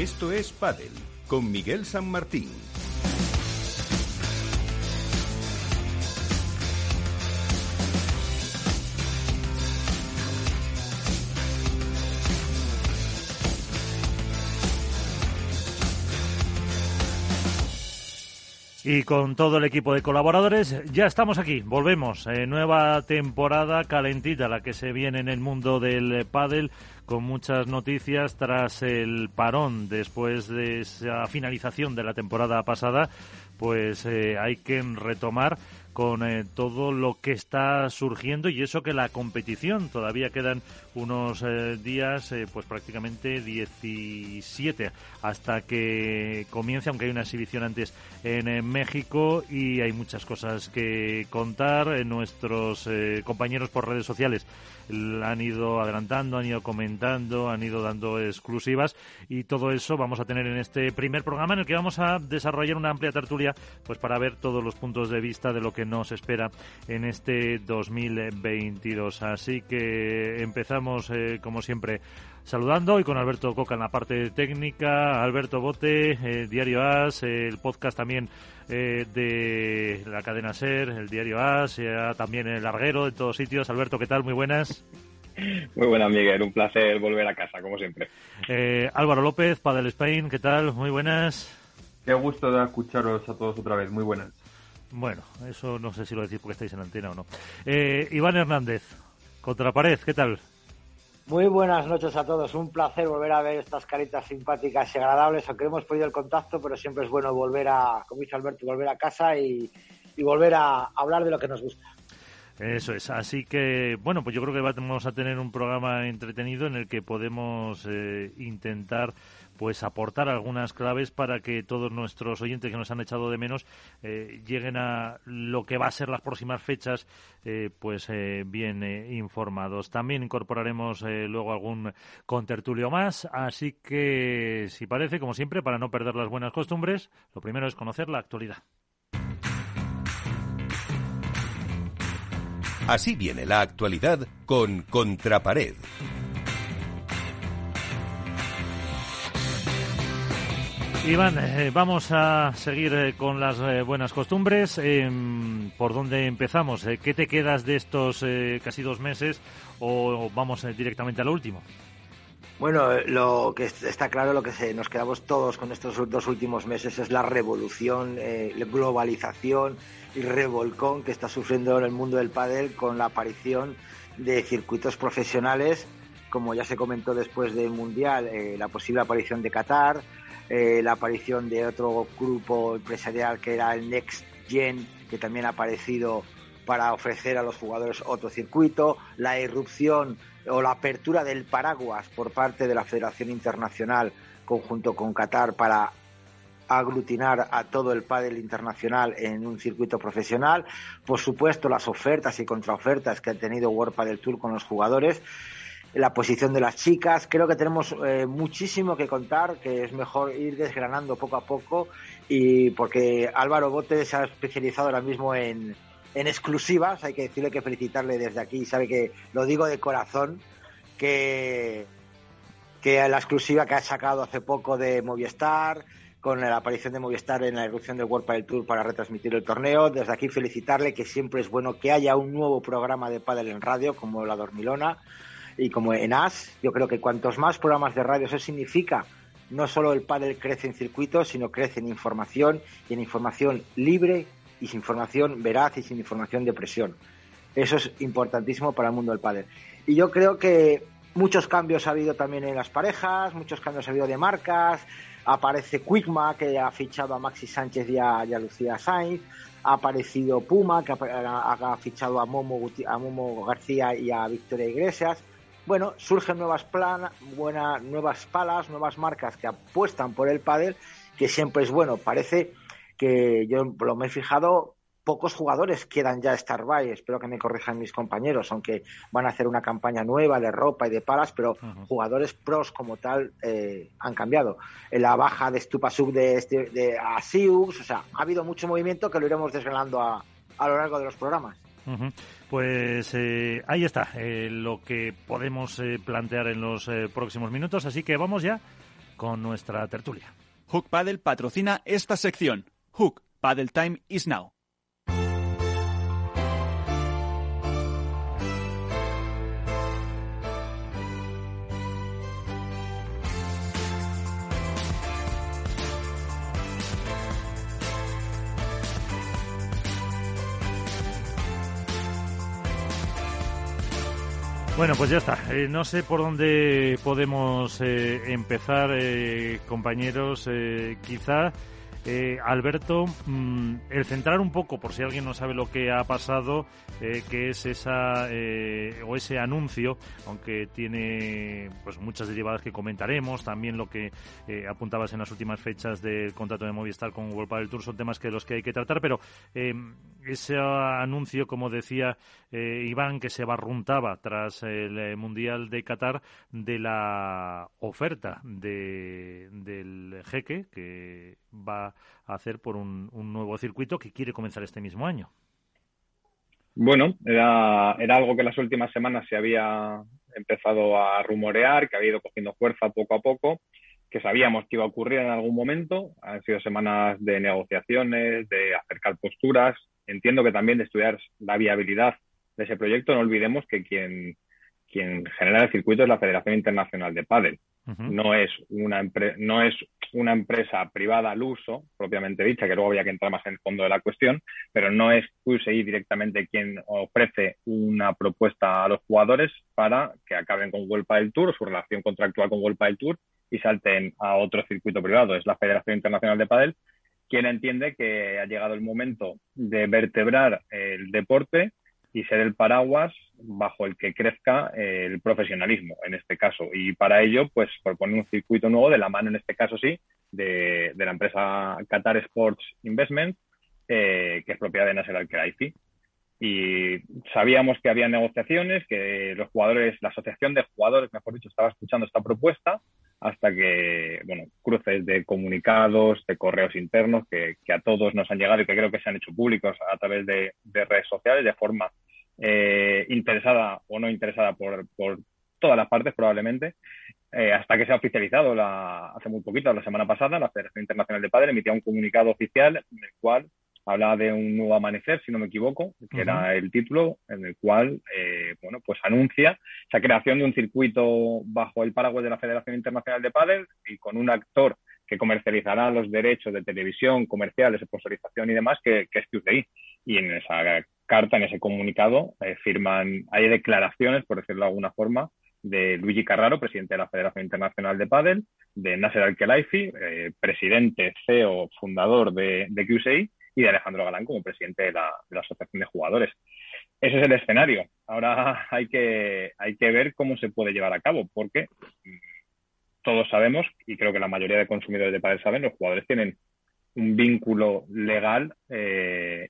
Esto es Padel con Miguel San Martín. Y con todo el equipo de colaboradores, ya estamos aquí, volvemos. Nueva temporada calentita, la que se viene en el mundo del pádel, con muchas noticias tras el parón después de esa finalización de la temporada pasada. Pues eh, hay que retomar con eh, todo lo que está surgiendo y eso que la competición todavía quedan unos eh, días, eh, pues prácticamente 17 hasta que comience, aunque hay una exhibición antes en México y hay muchas cosas que contar. nuestros compañeros por redes sociales han ido adelantando, han ido comentando, han ido dando exclusivas y todo eso vamos a tener en este primer programa en el que vamos a desarrollar una amplia tertulia pues para ver todos los puntos de vista de lo que nos espera en este 2022. Así que empezamos eh, como siempre saludando y con Alberto Coca en la parte técnica, Alberto Bote, eh, Diario As, el podcast también eh, de la cadena SER, el Diario As, también el Larguero, en todos sitios. Alberto, ¿qué tal? Muy buenas. Muy buenas, Miguel. Un placer volver a casa, como siempre. Álvaro López, Padel Spain, ¿qué tal? Muy buenas. Qué gusto de escucharos a todos otra vez. Muy buenas. Bueno, eso no sé si lo decís porque estáis en antena o no. Iván Hernández, contra pared, ¿qué tal? Muy buenas noches a todos. Un placer volver a ver estas caritas simpáticas y agradables, aunque hemos perdido el contacto, pero siempre es bueno volver a, como dice Alberto, volver a casa y, volver a hablar de lo que nos gusta. Eso es. Así que, bueno, pues yo creo que vamos a tener un programa entretenido en el que podemos eh, intentar pues aportar algunas claves para que todos nuestros oyentes que nos han echado de menos eh, lleguen a lo que va a ser las próximas fechas eh, pues eh, bien informados. También incorporaremos luego algún contertulio más, así que si parece, como siempre, para no perder las buenas costumbres, lo primero es conocer la actualidad. Así viene la actualidad con Contrapared. Iván, eh, vamos a seguir eh, con las eh, buenas costumbres. Em, ¿Por dónde empezamos? ¿Qué te quedas de estos casi dos meses o vamos directamente a lo último? Bueno, lo que está claro, lo que se, nos quedamos todos con estos dos últimos meses es la revolución, globalización y revolcón que está sufriendo en el mundo del pádel con la aparición de circuitos profesionales, como ya se comentó después del Mundial, la posible aparición de Qatar, eh, la aparición de otro grupo empresarial que era el Next Gen, que también ha aparecido para ofrecer a los jugadores otro circuito, la irrupción o la apertura del paraguas por parte de la Federación Internacional conjunto con Qatar para aglutinar a todo el pádel internacional en un circuito profesional, por supuesto las ofertas y contraofertas que ha tenido World Padel Tour con los jugadores la posición de las chicas. Creo que tenemos eh, muchísimo que contar, que es mejor ir desgranando poco a poco y porque Álvaro Bote se ha especializado ahora mismo en, en exclusivas, hay que decirle que felicitarle desde aquí, sabe que lo digo de corazón, que, que la exclusiva que ha sacado hace poco de Movistar, con la aparición de Movistar en la erupción del World Padel Tour para retransmitir el torneo. Desde aquí felicitarle que siempre es bueno que haya un nuevo programa de pádel en radio como La Dormilona y como en AS, yo creo que cuantos más programas de radio, eso significa no solo el pádel crece en circuitos, sino crece en información y en información libre y sin información veraz y sin información de presión. Eso es importantísimo para el mundo del pádel. Y yo creo que muchos cambios ha habido también en las parejas, muchos cambios ha habido de marcas. Aparece Quickma, que ha fichado a Maxi Sánchez y a, Lucía Sainz. Ha aparecido Puma, que ha, fichado a Momo, a Momo García y a Victoria Iglesias bueno, surgen nuevas planas, buenas, nuevas palas, nuevas marcas que apuestan por el pádel, que siempre es bueno. Parece que yo lo me he fijado, pocos jugadores quedan ya Star by, espero que me corrijan mis compañeros, aunque van a hacer una campaña nueva de ropa y de palas, pero jugadores pros como tal eh, han cambiado. En la baja de Stupasuk de, este, de Asiux, o sea, ha habido mucho movimiento que lo iremos desvelando a, a lo largo de los programas. Pues eh, ahí está eh, lo que podemos eh, plantear en los próximos minutos. Así que vamos ya con nuestra tertulia. Hook Paddle patrocina esta sección. Hook Paddle Time is now. Bueno, pues ya está. Eh, no sé por dónde podemos eh, empezar, eh, compañeros. quizá eh, Alberto, mm, el centrar un poco, por si alguien no sabe lo que ha pasado, eh, que es esa eh, o ese anuncio, aunque tiene pues muchas derivadas que comentaremos, también lo que apuntabas en las últimas fechas del contrato de Movistar con World del Tour son temas que los que hay que tratar, pero ese anuncio, como decía Iván, que se barruntaba tras el Mundial de Qatar de la oferta de, del jeque que va a hacer por un, nuevo circuito que quiere comenzar este mismo año. Bueno, era, era algo que las últimas semanas se había empezado a rumorear, que había ido cogiendo fuerza poco a poco, que sabíamos que iba a ocurrir en algún momento. Han sido semanas de negociaciones, de acercar posturas. Entiendo que también de estudiar la viabilidad de ese proyecto. No olvidemos que quien, quien genera el circuito es la Federación Internacional de Padel no, es una no es una empresa privada al uso, propiamente dicha, que luego había que entrar más en el fondo de la cuestión, pero no es QSI directamente quien ofrece una propuesta a los jugadores para que acaben con World del Tour, su relación contractual con World del Tour y salten a otro circuito privado. Es la Federación Internacional de Padel quien entiende que ha llegado el momento de vertebrar el deporte y ser el paraguas bajo el que crezca eh, el profesionalismo en este caso. Y para ello, pues proponer un circuito nuevo de la mano, en este caso sí, de, la empresa Qatar Sports Investment, eh, que es propiedad de Nasser Al-Khelaifi. Y sabíamos que había negociaciones, que los jugadores, la asociación de jugadores, mejor dicho, estaba escuchando esta propuesta hasta que, bueno, cruces de comunicados, de correos internos que, a todos nos han llegado y que creo que se han hecho públicos a través de, redes sociales de forma eh, interesada o no interesada por, todas las partes probablemente, eh, hasta que se ha oficializado la, hace muy poquito, la semana pasada, la Federación Internacional de Padres emitía un comunicado oficial en el cual habla de un nuevo amanecer, si no me equivoco, que era el título en el cual, eh, bueno, pues anuncia esa creación de un circuito bajo el paraguas de la Federación Internacional de Padel y con un actor que comercializará los derechos de televisión, comerciales, sponsorización y demás, que, que es QCI. Y en esa carta, en ese comunicado, eh, firman, hay declaraciones, por decirlo de alguna forma, de Luigi Carraro, presidente de la Federación Internacional de Padel, de Nasser Al-Khelaifi, eh, presidente, CEO, fundador de, de QCI, y de Alejandro Galán como presidente de la, Asociación de Jugadores. Ese es el escenario. Ahora hay que, hay que ver cómo se puede llevar a cabo, porque mm, todos sabemos, y creo que la mayoría de consumidores de padres saben, los jugadores tienen un vínculo legal eh,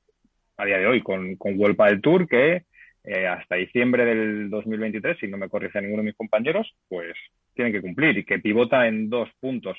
a día de hoy con, con World del Tour que eh, hasta diciembre del 2023, si no me corrige ninguno de mis compañeros, pues tienen que cumplir y que pivota en dos puntos.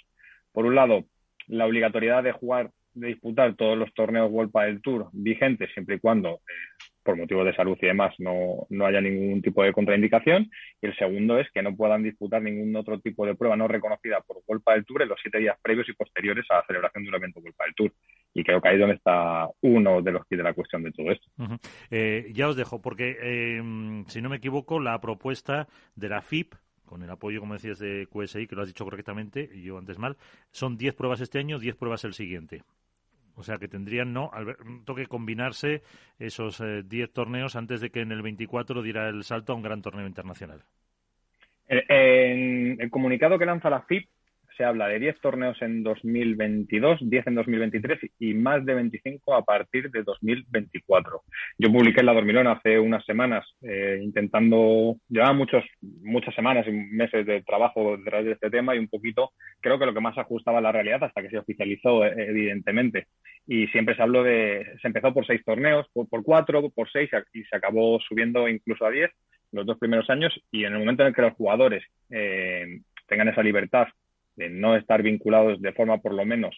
Por un lado, la obligatoriedad de jugar de disputar todos los torneos World del Tour vigentes siempre y cuando, eh, por motivos de salud y demás, no, no, haya ningún tipo de contraindicación. Y el segundo es que no puedan disputar ningún otro tipo de prueba no reconocida por World del Tour en los siete días previos y posteriores a la celebración de un evento World del Tour. Y creo que ahí es donde está uno de los que de la cuestión de todo esto. Eh, ya os dejo, porque eh, si no me equivoco, la propuesta de la FIP con el apoyo, como decías, de QSI, que lo has dicho correctamente, y yo antes mal, son 10 pruebas este año, 10 pruebas el siguiente. O sea que tendrían, ¿no? Toque combinarse esos 10 eh, torneos antes de que en el 24 diera el salto a un gran torneo internacional. En el comunicado que lanza la FIP se habla de 10 torneos en 2022, 10 en 2023 y más de 25 a partir de 2024. Yo publiqué en La Dormilón hace unas semanas eh, intentando, llevaba muchos, muchas semanas y meses de trabajo detrás de este tema y un poquito creo que lo que más ajustaba a la realidad hasta que se oficializó eh, evidentemente. Y siempre se habló de, se empezó por seis torneos, por, por cuatro, por seis y se acabó subiendo incluso a 10 los dos primeros años y en el momento en el que los jugadores eh, tengan esa libertad de no estar vinculados de forma por lo menos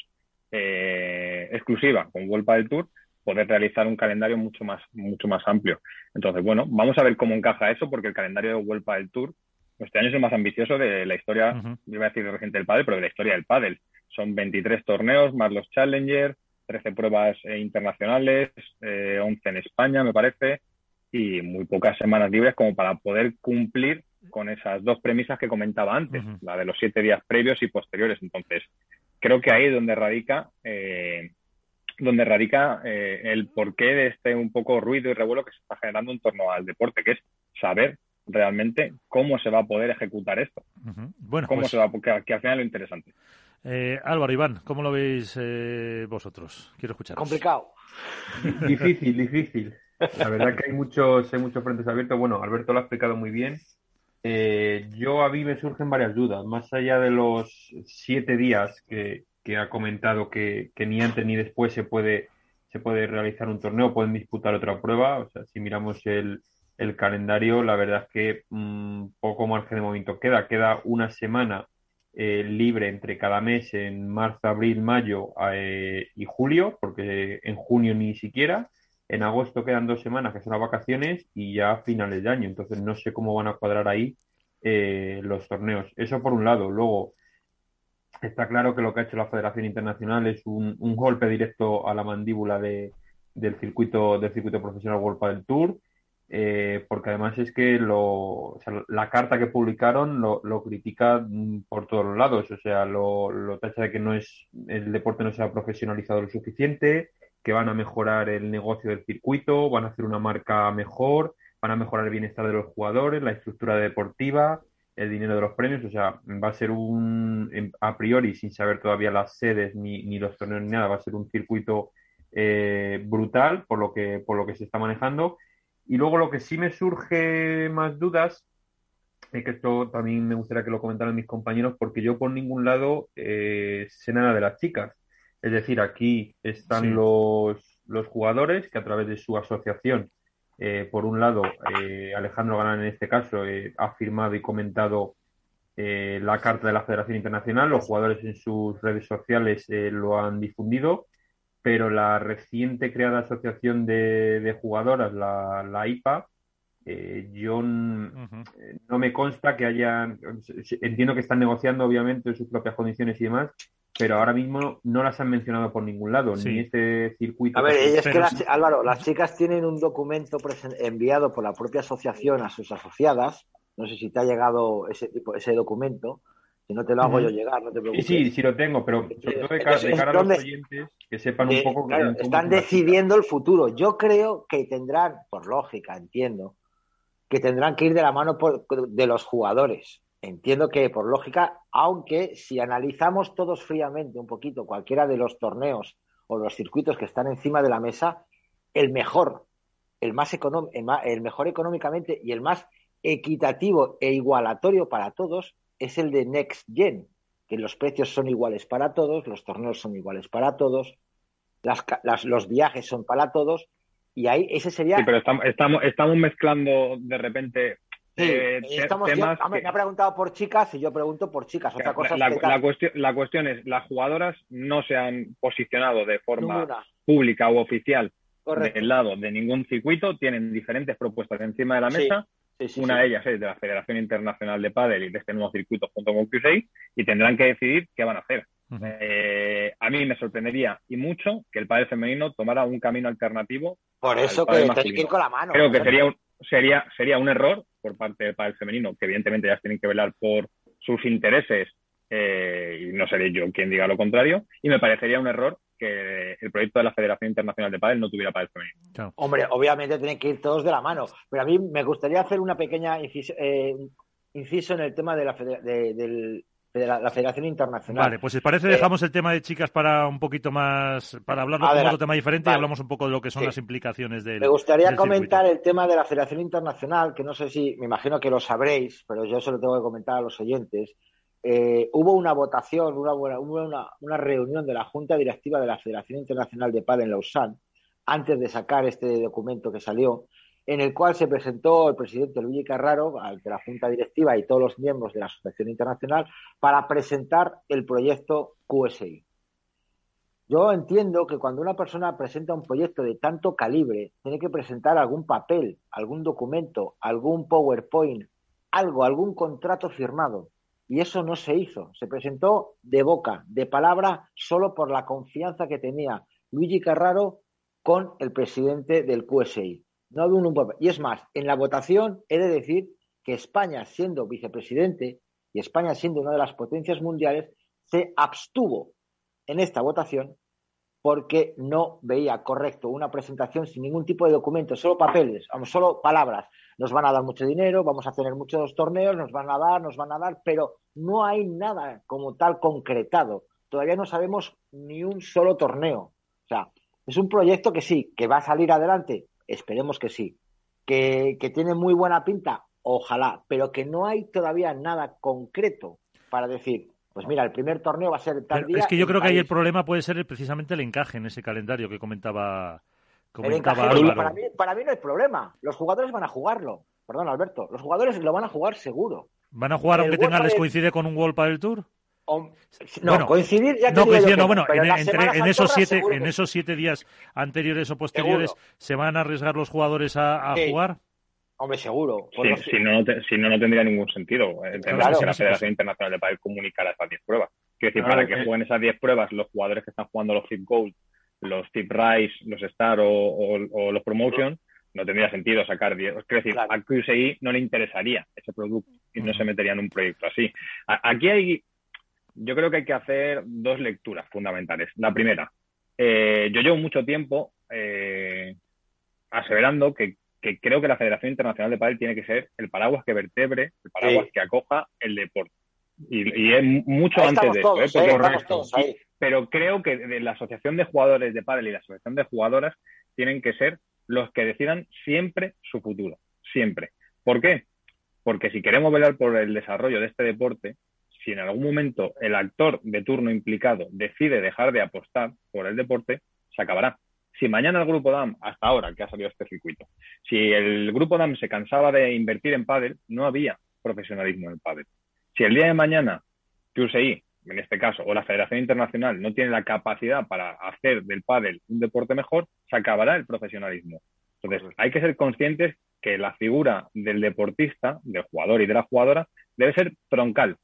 eh, exclusiva con Vuelta del Tour, poder realizar un calendario mucho más, mucho más amplio. Entonces, bueno, vamos a ver cómo encaja eso, porque el calendario de Vuelta del Tour este año es el más ambicioso de la historia, iba a decir reciente del pádel, pero de la historia del pádel. Son 23 torneos más los Challenger, 13 pruebas eh, internacionales, 11 eh, en España, me parece, y muy pocas semanas libres como para poder cumplir con esas dos premisas que comentaba antes, la de los siete días previos y posteriores. Entonces, creo que ahí es donde radica, eh, donde radica el porqué de este un poco ruido y revuelo que se está generando en torno al deporte, que es saber realmente cómo se va a poder ejecutar esto. Bueno, cómo pues se va, porque que al final es lo interesante. Eh, Álvaro, Iván, ¿cómo lo veis eh, vosotros? Quiero escuchar. Complicado. Difícil, difícil. La verdad que hay muchos, hay muchos frentes abiertos. Bueno, Alberto lo ha explicado muy bien. Eh, yo a mí me surgen varias dudas. Más allá de los siete días que, ha comentado que, ni antes ni después se puede, se puede realizar un torneo, pueden disputar otra prueba. O sea, si miramos el, el calendario, la verdad es que mm, poco margen de movimiento queda. Queda una semana eh, libre entre cada mes en marzo, abril, mayo eh, y julio, porque en junio ni siquiera. En agosto quedan dos semanas que son las vacaciones y ya finales de año. Entonces no sé cómo van a cuadrar ahí eh, los torneos. Eso por un lado. Luego, está claro que lo que ha hecho la Federación Internacional es un, golpe directo a la mandíbula de, del circuito del circuito profesional World del Tour eh, porque además es que lo, la carta que publicaron lo, critica mm, por todos los lados, o sea, lo, lo, tacha de que no es el deporte no se ha profesionalizado lo suficiente, que van a mejorar el negocio del circuito, van a hacer una marca mejor, van a mejorar el bienestar de los jugadores, la estructura deportiva, el dinero de los premios, o sea, va a ser un, a priori, sin saber todavía las sedes ni, ni los torneos ni nada, va a ser un circuito eh, brutal por lo que por lo que se está manejando y luego lo que sí me surge más dudas, es que esto también me gustaría que lo comentaran mis compañeros, porque yo por ningún lado eh, sé nada de las chicas. Es decir, aquí están los, los jugadores que a través de su asociación, eh, por un lado, eh, Alejandro Galán en este caso ha firmado y comentado la carta de la Federación Internacional, los jugadores en sus redes sociales lo han difundido pero la reciente creada asociación de, jugadoras, la, la IPA, eh, yo eh, no me consta que haya, entiendo que están negociando obviamente sus propias condiciones y demás, pero ahora mismo no las han mencionado por ningún lado, ni este circuito. A ver, es que Álvaro, las chicas tienen un documento enviado por la propia asociación a sus asociadas, no sé si te ha llegado ese tipo, ese documento, si no te lo hago yo llegar, no te preocupes. Sí, sí, lo tengo, pero sobre todo de, cara, a los oyentes que sepan un poco. están decidiendo el futuro. Yo creo que tendrán, por lógica, entiendo, que tendrán que ir de la mano de los jugadores. Entiendo que por lógica, aunque si analizamos todos fríamente un poquito cualquiera de los torneos o los circuitos que están encima de la mesa, el mejor, el más el mejor económicamente y el más equitativo e igualatorio para todos es el de Next Gen, que los precios son iguales para todos, los torneos son iguales para todos, las, los viajes son para todos, y ahí ese sería... Sí, pero estamos, estamos, mezclando de repente eh, Me ha preguntado por chicas y yo pregunto por chicas. Otra cosa la, la, cuestión, la, cuestión, es, las jugadoras no se han posicionado de forma pública u oficial del lado de ningún circuito, tienen diferentes propuestas encima de la mesa. Una de ellas es de la Federación Internacional de Padel y de este nuevo circuito junto con Q6 y tendrán que decidir qué van a hacer. Eh, a mí me sorprendería y mucho que el pádel femenino tomara un camino alternativo. Por eso que que ir con la mano. Creo que sería un, sería, sería un error por parte del pádel femenino, que evidentemente ya tienen que velar por sus intereses eh, y no seré yo quien diga lo contrario. Y me parecería un error que el proyecto de la Federación Internacional de Padel no tuviera Padel femenino. Hombre, obviamente tienen que ir todos de la mano, pero a mí me gustaría hacer una pequeña inciso, eh, en el tema de la, de, la, Federación Internacional. Vale, pues si parece eh, dejamos el tema de chicas para un poquito más, para hablar de otro tema diferente y hablamos un poco de lo que son las implicaciones del Me gustaría comentar el tema de la Federación Internacional, que no sé si, me imagino que lo sabréis, pero yo se lo tengo que comentar a los oyentes. Eh, hubo una votación, una, una, una, reunión de la Junta Directiva de la Federación Internacional de Padel en Lausanne, antes de sacar este documento que salió, en el cual se presentó el presidente Luigi Carraro ante la Junta Directiva y todos los miembros de la Asociación Internacional para presentar el proyecto QSI. Yo entiendo que cuando una persona presenta un proyecto de tanto calibre, tiene que presentar algún papel, algún documento, algún PowerPoint algo, algún contrato firmado. Y eso no se hizo. Se presentó de boca, de palabra, solo por la confianza que tenía Luigi Carraro con el presidente del QSI. No había un Y es más, en la votación he de decir que España, siendo vicepresidente y España siendo una de las potencias mundiales, se abstuvo en esta votación porque no veía correcto una presentación sin ningún tipo de documento, solo papeles, solo palabras. Nos van a dar mucho dinero, vamos a tener muchos torneos, nos van a dar, nos van a dar, pero no hay nada como tal concretado. Todavía no sabemos ni un solo torneo. O sea, es un proyecto que sí, que va a salir adelante, esperemos que sí. Que, que tiene muy buena pinta, ojalá, pero que no hay todavía nada concreto para decir, pues mira, el primer torneo va a ser tal día. Es que yo creo que ahí el problema puede ser precisamente el encaje en ese calendario que comentaba, comentaba para, mí, para mí no hay problema. Los jugadores van a jugarlo. Perdón, Alberto. Los jugadores lo van a jugar seguro. ¿Van a jugar aunque tengan, les coincide con un World del Tour? No, coincidir ya no, coincide, no, bueno, en, esos siete, en esos siete días anteriores o posteriores, ¿se van a arriesgar los jugadores a, jugar? Hombre, seguro. si, no, si no, no tendría ningún sentido. Eh, que la Federación Internacional de Padel comunicara esas 10 pruebas. Quiero decir, para que jueguen esas 10 pruebas los jugadores que están jugando los Tip Gold, los Tip Rise, los Star o, los Promotion, no tendría sentido sacar 10. Quiero decir, a QSI no le interesaría ese producto y no se metería en un proyecto así. aquí hay, yo creo que hay que hacer dos lecturas fundamentales. La primera, eh, yo llevo mucho tiempo eh, aseverando que que creo que la Federación Internacional de Padel tiene que ser el paraguas que vertebre, el paraguas que acoja el deporte. Y, es mucho antes de eso, ¿eh? pero creo que de la Asociación de Jugadores de Padel y la Asociación de Jugadoras tienen que ser los que decidan siempre su futuro, siempre. ¿Por qué? Porque si queremos velar por el desarrollo de este deporte, si en algún momento el actor de turno implicado decide dejar de apostar por el deporte, se acabará. Si mañana el grupo DAM, hasta ahora que ha salido este circuito, si el grupo DAM se cansaba de invertir en pádel, no había profesionalismo en el pádel. Si el día de mañana QSI, en este caso, o la Federación Internacional no tiene la capacidad para hacer del pádel un deporte mejor, se acabará el profesionalismo. Entonces, hay que ser conscientes que la figura del deportista, del jugador y de la jugadora, debe ser troncal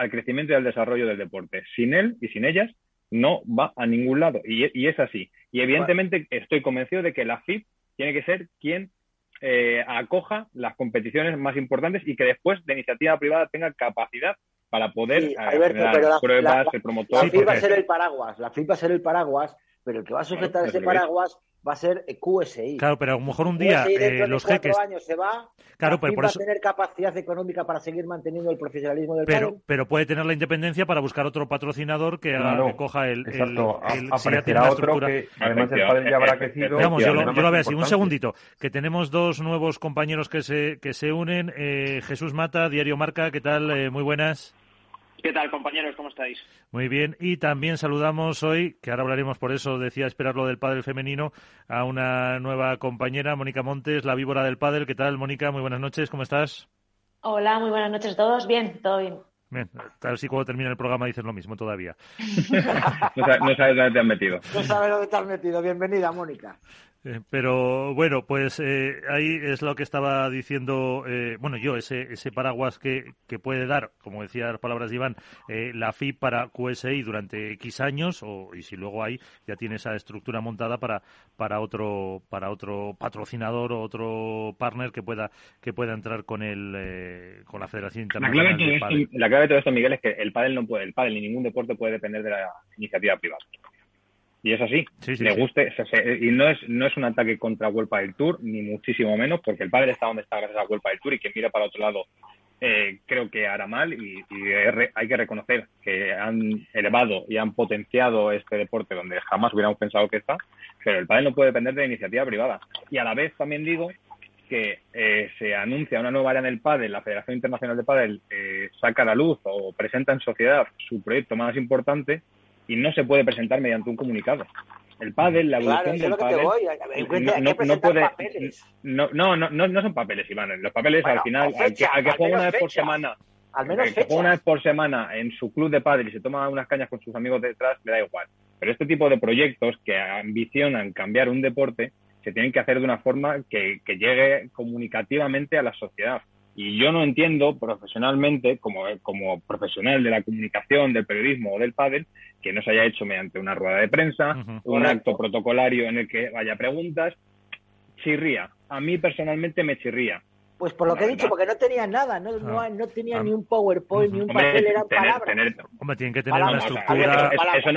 al crecimiento y al desarrollo del deporte. Sin él y sin ellas, no va a ningún lado. Y, es así. Y evidentemente estoy convencido de que la FIP tiene que ser quien eh, acoja las competiciones más importantes y que después de iniciativa privada tenga capacidad para poder sí, las pruebas, el promotor. La FIP va a ser el paraguas, la FIP va a ser el paraguas, pero el que va a sujetar ese paraguas va a ser QSI. Claro, pero a lo mejor un día eh, los de jeques. años se va. Claro, pero por va a tener capacidad económica para seguir manteniendo el profesionalismo del pero, Pero puede tener la independencia para buscar otro patrocinador que, coja el. Exacto, el, otro que además el padre ya habrá crecido. Vamos, yo lo, veo así. Un segundito, que tenemos dos nuevos compañeros que se, que se unen. Eh, Jesús Mata, Diario Marca, ¿qué tal? Eh, muy buenas. ¿Qué tal, compañeros? ¿Cómo estáis? Muy bien. Y también saludamos hoy, que ahora hablaremos por eso, decía esperar lo del pádel femenino, a una nueva compañera, Mónica Montes, la víbora del pádel. ¿Qué tal, Mónica? Muy buenas noches. ¿Cómo estás? Hola, muy buenas noches a todos. Bien, todo bien. Bien, ver si cuando termine el programa dices lo mismo todavía. no, sabes dónde te has metido. No sabes dónde te has metido. Bienvenida, Mónica. Eh, pero bueno, pues eh, ahí es lo que estaba diciendo, eh, bueno, yo, ese, ese paraguas que, que puede dar, como decía las palabras de Iván, la FI para QSI durante X años, o, y si luego hay, ya tiene esa estructura montada para, para, otro, para otro patrocinador o otro partner que pueda, que pueda entrar con, el, con la Federación Internacional. La clave, de la clave de todo esto, Miguel, es que el pádel no puede, el pádel ni ningún deporte puede depender de la iniciativa privada. Y es así. le guste. y no es, no es un ataque contra Huelpa del Tour, ni muchísimo menos, porque el padre está donde está gracias a Huelpa del Tour y quien mira para otro lado eh, creo que hará mal y, hay que reconocer que han elevado y han potenciado este deporte donde jamás hubiéramos pensado que está, pero el padre no puede depender de iniciativa privada. Y a la vez también digo que eh, se anuncia una nueva área en el pádel, la Federación Internacional de Pádel eh, saca a la luz o presenta en sociedad su proyecto más importante y no se puede presentar mediante un comunicado. El pádel, la evolución del pádel, no, no, puede, no, no, no, no, son papeles, Iván. Los papeles al final, al que, juega una vez por semana, al menos que juega una vez por semana en su club de pádel y se toma unas cañas con sus amigos detrás, le da igual. Pero este tipo de proyectos que ambicionan cambiar un deporte se tienen que hacer de una forma que, que llegue comunicativamente a la sociedad Y yo no entiendo profesionalmente, como, como profesional de la comunicación, del periodismo o del pádel, que no se haya hecho mediante una rueda de prensa, un acto protocolario en el que vaya preguntas. Chirría. A mí personalmente me chirría. Pues por lo que he dicho, porque no tenían nada, no, no, no tenía ah. ni un PowerPoint, ni un papel, eran palabras. Hombre, tienen que tener una estructura. eso,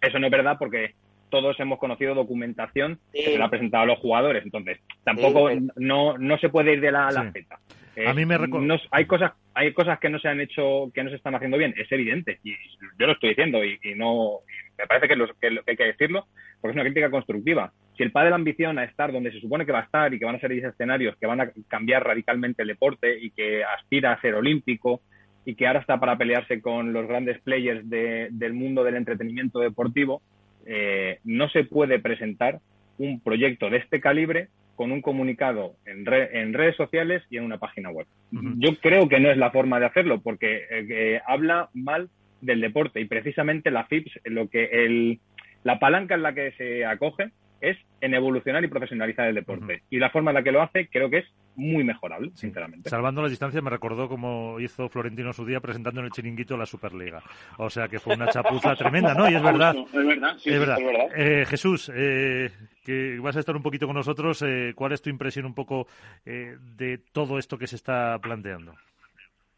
eso, no es verdad porque todos hemos conocido documentación que se le ha presentado a los jugadores. Entonces, tampoco no, no se puede ir de la a la Z. a mí me no, hay cosas hay cosas que no se han hecho, que no se están haciendo bien, es evidente. Y yo lo estoy diciendo y, no me parece que, que, hay que decirlo porque es una crítica constructiva. Si el padre la ambición a estar donde se supone que va a estar y que van a ser 10 escenarios que van a cambiar radicalmente el deporte y que aspira a ser olímpico y que ahora está para pelearse con los grandes players del mundo del entretenimiento deportivo, eh, no se puede presentar un proyecto de este calibre con un comunicado en, en redes sociales y en una página web. Yo creo que no es la forma de hacerlo porque eh, habla mal del deporte y precisamente la FIPS, lo que el, la palanca en la que se acoge es en evolucionar y profesionalizar el deporte. Y la forma en la que lo hace creo que es muy mejorable, sinceramente. Salvando la distancia, me recordó como hizo Florentino su día presentando en el chiringuito la Superliga. O sea que fue una chapuza tremenda, ¿no? Y es verdad. Es verdad, sí, es verdad. Eh, Jesús, eh, que vas a estar un poquito con nosotros, eh, ¿cuál es tu impresión un poco de todo esto que se está planteando?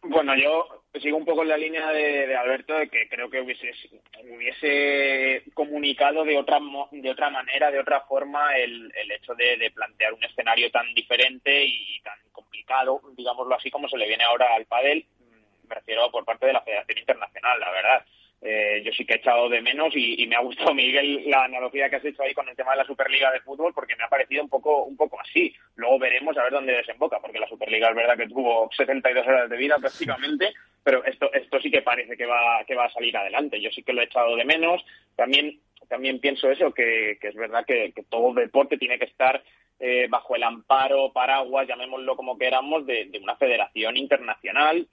Bueno, yo sigo un poco en la línea de, Alberto de que creo que hubiese, hubiese comunicado de otra de otra manera, de otra forma, el, el hecho de, plantear un escenario tan diferente y tan complicado, digámoslo así, como se le viene ahora al pádel, me refiero por parte de la Federación Internacional, la verdad. Eh, yo sí que he echado de menos y, me ha gustado, Miguel, la analogía que has hecho ahí con el tema de la Superliga de Fútbol, porque me ha parecido un poco, un poco así. Luego veremos a ver dónde desemboca, porque la Superliga es verdad que tuvo 72 horas de vida prácticamente, pero esto, esto sí que parece que va, que va a salir adelante. Yo sí que lo he echado de menos. También, también pienso eso, que, es verdad que, todo deporte tiene que estar eh, bajo el amparo, paraguas, llamémoslo como queramos, de una federación internacional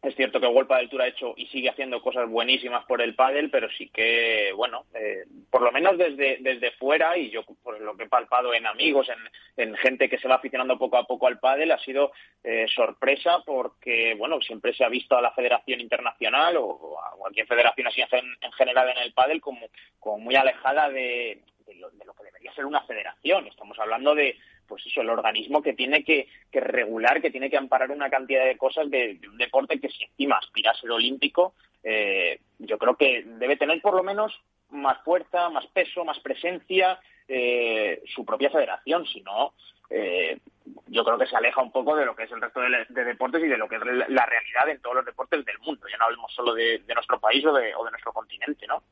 es cierto que World del Tour ha hecho y sigue haciendo cosas buenísimas por el pádel, pero sí que, bueno, eh, por lo menos desde, desde fuera, y yo por lo que he palpado en amigos, en, gente que se va aficionando poco a poco al pádel, ha sido eh, sorpresa porque, bueno, siempre se ha visto a la Federación Internacional o, a cualquier federación así en, en general en el pádel como, como muy alejada de lo que debería ser una federación. Estamos hablando de pues eso, el organismo que tiene que, regular, que tiene que amparar una cantidad de cosas de, un deporte que si encima aspira a ser olímpico, eh, yo creo que debe tener por lo menos más fuerza, más peso, más presencia eh, su propia federación, si no, eh, yo creo que se aleja un poco de lo que es el resto de, deportes y de lo que es la, realidad en todos los deportes del mundo. Ya no hablemos solo de, nuestro país o de, nuestro continente, ¿no?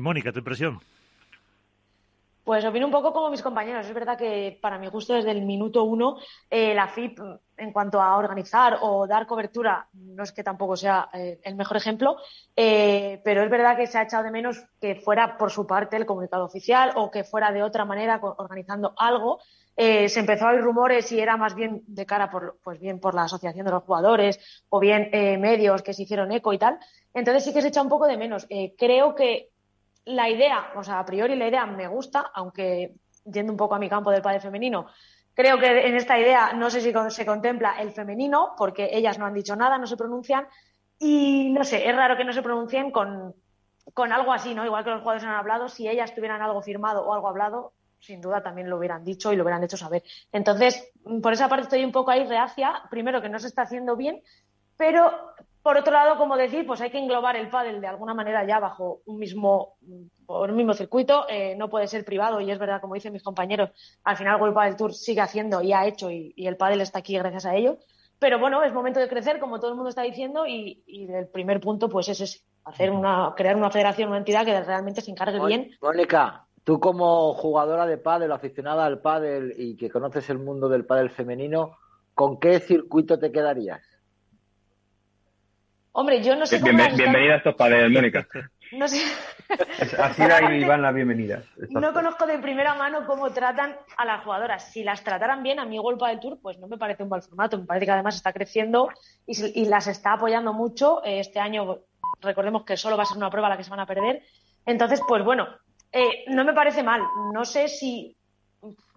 Mónica, tu impresión. Pues opino un poco como mis compañeros. Es verdad que para mi gusto desde el minuto uno eh, la FIP en cuanto a organizar o dar cobertura no es que tampoco sea eh, el mejor ejemplo, eh, pero es verdad que se ha echado de menos que fuera por su parte el comunicado oficial o que fuera de otra manera organizando algo. se empezó a oír rumores y era más bien de cara por, pues bien por la asociación de los jugadores o bien medios que se hicieron eco y tal. Entonces sí que se echa un poco de menos. creo que la idea, o sea, a priori la idea me gusta, aunque yendo un poco a mi campo del padre femenino, creo que en esta idea no sé si se contempla el femenino, porque ellas no han dicho nada, no se pronuncian, y no sé, es raro que no se pronuncien con, con algo así, ¿no? Igual que los jugadores han hablado, si ellas tuvieran algo firmado o algo hablado, sin duda también lo hubieran dicho y lo hubieran hecho saber. Entonces, por esa parte estoy un poco ahí reacia, primero que no se está haciendo bien, pero por otro lado, como decir, pues hay que englobar el pádel de alguna manera ya bajo un mismo, un mismo circuito, eh, no puede ser privado y es verdad, como dicen mis compañeros, al final World Padel Tour sigue haciendo y ha hecho y, el pádel está aquí gracias a ello. Pero bueno, es momento de crecer, como todo el mundo está diciendo, y, el primer punto pues es ese, hacer una, crear una federación, una entidad que realmente se encargue bien. Mónica, tú como jugadora de pádel, aficionada al pádel y que conoces el mundo del pádel femenino, ¿con qué circuito te quedarías? Hombre, yo no sé cómo. bienvenida a estos padres, Mónica. No sé. Así ahí van las bienvenidas. No conozco de primera mano cómo tratan a las jugadoras. Si las trataran bien, a mi golpe del Tour, pues no me parece un mal formato. Me parece que además está creciendo y, las está apoyando mucho. Eh, este año, recordemos que solo va a ser una prueba la que se van a perder. Entonces, pues bueno, eh, no me parece mal. No sé si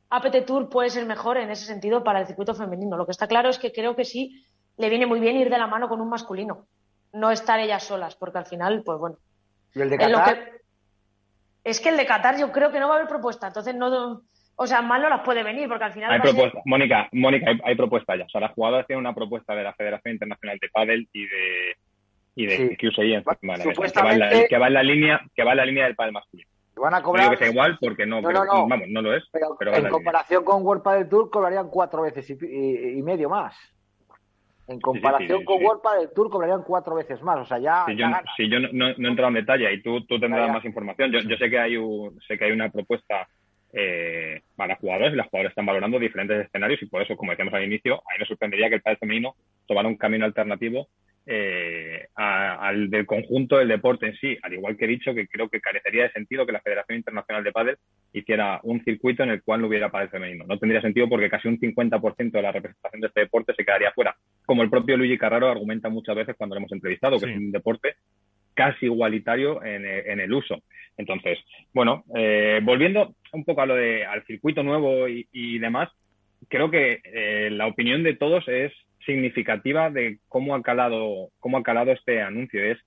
APT Tour puede ser mejor en ese sentido para el circuito femenino. Lo que está claro es que creo que sí le viene muy bien ir de la mano con un masculino, no estar ellas solas, porque al final, pues bueno. ¿Y el de Qatar? Es que el de Qatar yo creo que no va a haber propuesta, entonces no, o sea, mal no las puede venir, porque al final. Hay propuesta, Mónica, Mónica, hay, propuesta ya. O sea, las jugadoras tienen una propuesta de la Federación Internacional de Pádel y de y de sí. QSI en Supuestamente... que, va en la, línea, que va en la línea del pádel masculino. Van a cobrar. No que sea igual porque no, no, no, no. vamos, no lo es. Pero, en comparación con World Padel Tour cobrarían cuatro veces y, y medio más. En comparación sí, sí, con World Padel Tour cobrarían cuatro veces más. O sea, ya. Si yo, si yo no, no, he entrado en detalle y tú, tú tendrás más información. Yo, yo sé que hay un, sé que hay una propuesta eh, para jugadores y las jugadoras están valorando diferentes escenarios y por eso, como decíamos al inicio, ahí nos sorprendería que el padre femenino tomara un camino alternativo eh, al del conjunto del deporte en sí, al igual que he dicho que creo que carecería de sentido que la Federación Internacional de Padel hiciera un circuito en el cual no hubiera pádel femenino. No tendría sentido porque casi un 50% de la representación de este deporte se quedaría fuera, como el propio Luigi Carraro argumenta muchas veces cuando lo hemos entrevistado, que sí. es un deporte casi igualitario en, en el uso. Entonces, bueno, eh, volviendo un poco a lo de al circuito nuevo y, y demás, creo que eh, la opinión de todos es significativa de cómo ha calado, cómo ha calado este anuncio. Es,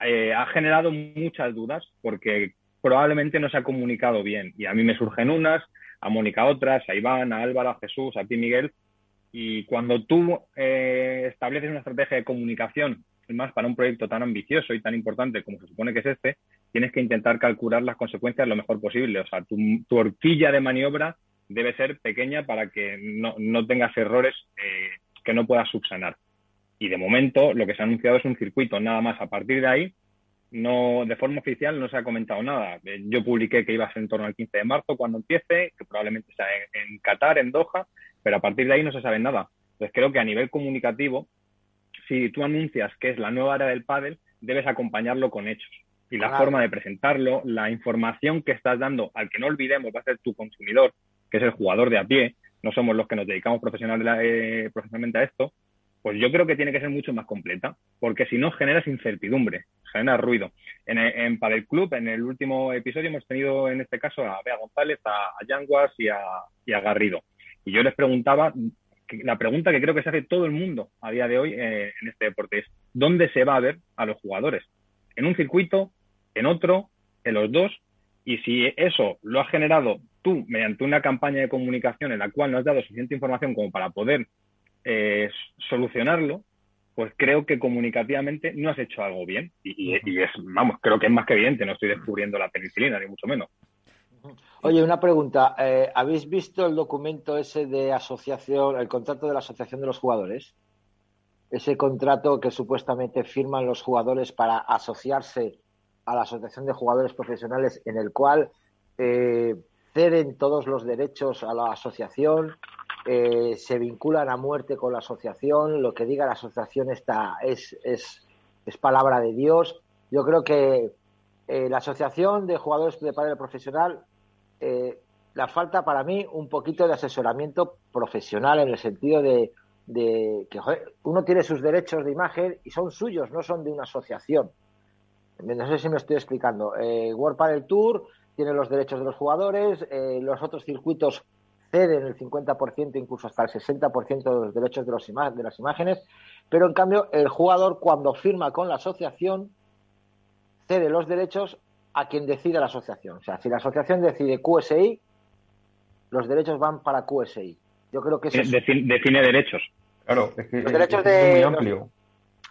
eh, ha generado muchas dudas porque probablemente no se ha comunicado bien. Y a mí me surgen unas, a Mónica otras, a Iván, a Álvaro, a Jesús, a ti Miguel. Y cuando tú eh, estableces una estrategia de comunicación, más para un proyecto tan ambicioso y tan importante como se supone que es este, tienes que intentar calcular las consecuencias lo mejor posible. O sea, tu, tu horquilla de maniobra debe ser pequeña para que no, no tengas errores eh, que no puedas subsanar. Y de momento lo que se ha anunciado es un circuito, nada más. A partir de ahí, no, de forma oficial no se ha comentado nada. Eh, yo publiqué que iba a ser en torno al 15 de marzo cuando empiece, que probablemente sea en, en Qatar, en Doha, pero a partir de ahí no se sabe nada. Entonces creo que a nivel comunicativo, si tú anuncias que es la nueva área del pádel, debes acompañarlo con hechos. Y la claro. forma de presentarlo, la información que estás dando al que no olvidemos va a ser tu consumidor, que es el jugador de a pie, no somos los que nos dedicamos profesional, eh, profesionalmente a esto, pues yo creo que tiene que ser mucho más completa, porque si no generas incertidumbre, genera ruido. En, en Padel Club, en el último episodio, hemos tenido en este caso a Bea González, a, Yanguas y a, y a Garrido. Y yo les preguntaba la pregunta que creo que se hace todo el mundo a día de hoy eh, en este deporte es ¿dónde se va a ver a los jugadores? ¿En un circuito? ¿En otro? ¿En los dos? Y si eso lo has generado tú mediante una campaña de comunicación en la cual no has dado suficiente información como para poder eh, solucionarlo, pues creo que comunicativamente no has hecho algo bien. Y, y, y, es, vamos, creo que es más que evidente, no estoy descubriendo la penicilina, ni mucho menos. Oye, una pregunta. Eh, ¿Habéis visto el documento ese de asociación, el contrato de la asociación de los jugadores? Ese contrato que supuestamente firman los jugadores para asociarse a la asociación de jugadores profesionales, en el cual eh, ceden todos los derechos a la asociación, eh, se vinculan a muerte con la asociación, lo que diga la asociación está, es, es, es palabra de Dios. Yo creo que eh, la asociación de jugadores de padre profesional eh, la falta para mí un poquito de asesoramiento profesional en el sentido de, que uno tiene sus derechos de imagen y son suyos, no son de una asociación. No sé si me estoy explicando. Eh, World Padel Tour tiene los derechos de los jugadores, los otros circuitos ceden el 50%, incluso hasta el 60% de los derechos de, los de las imágenes, pero en cambio el jugador cuando firma con la asociación cede los derechos a quien decida la asociación. O sea, si la asociación decide QSI, los derechos van para QSI. Yo creo que eso es... define, define, derechos. Claro, es que los derechos es de... muy amplio.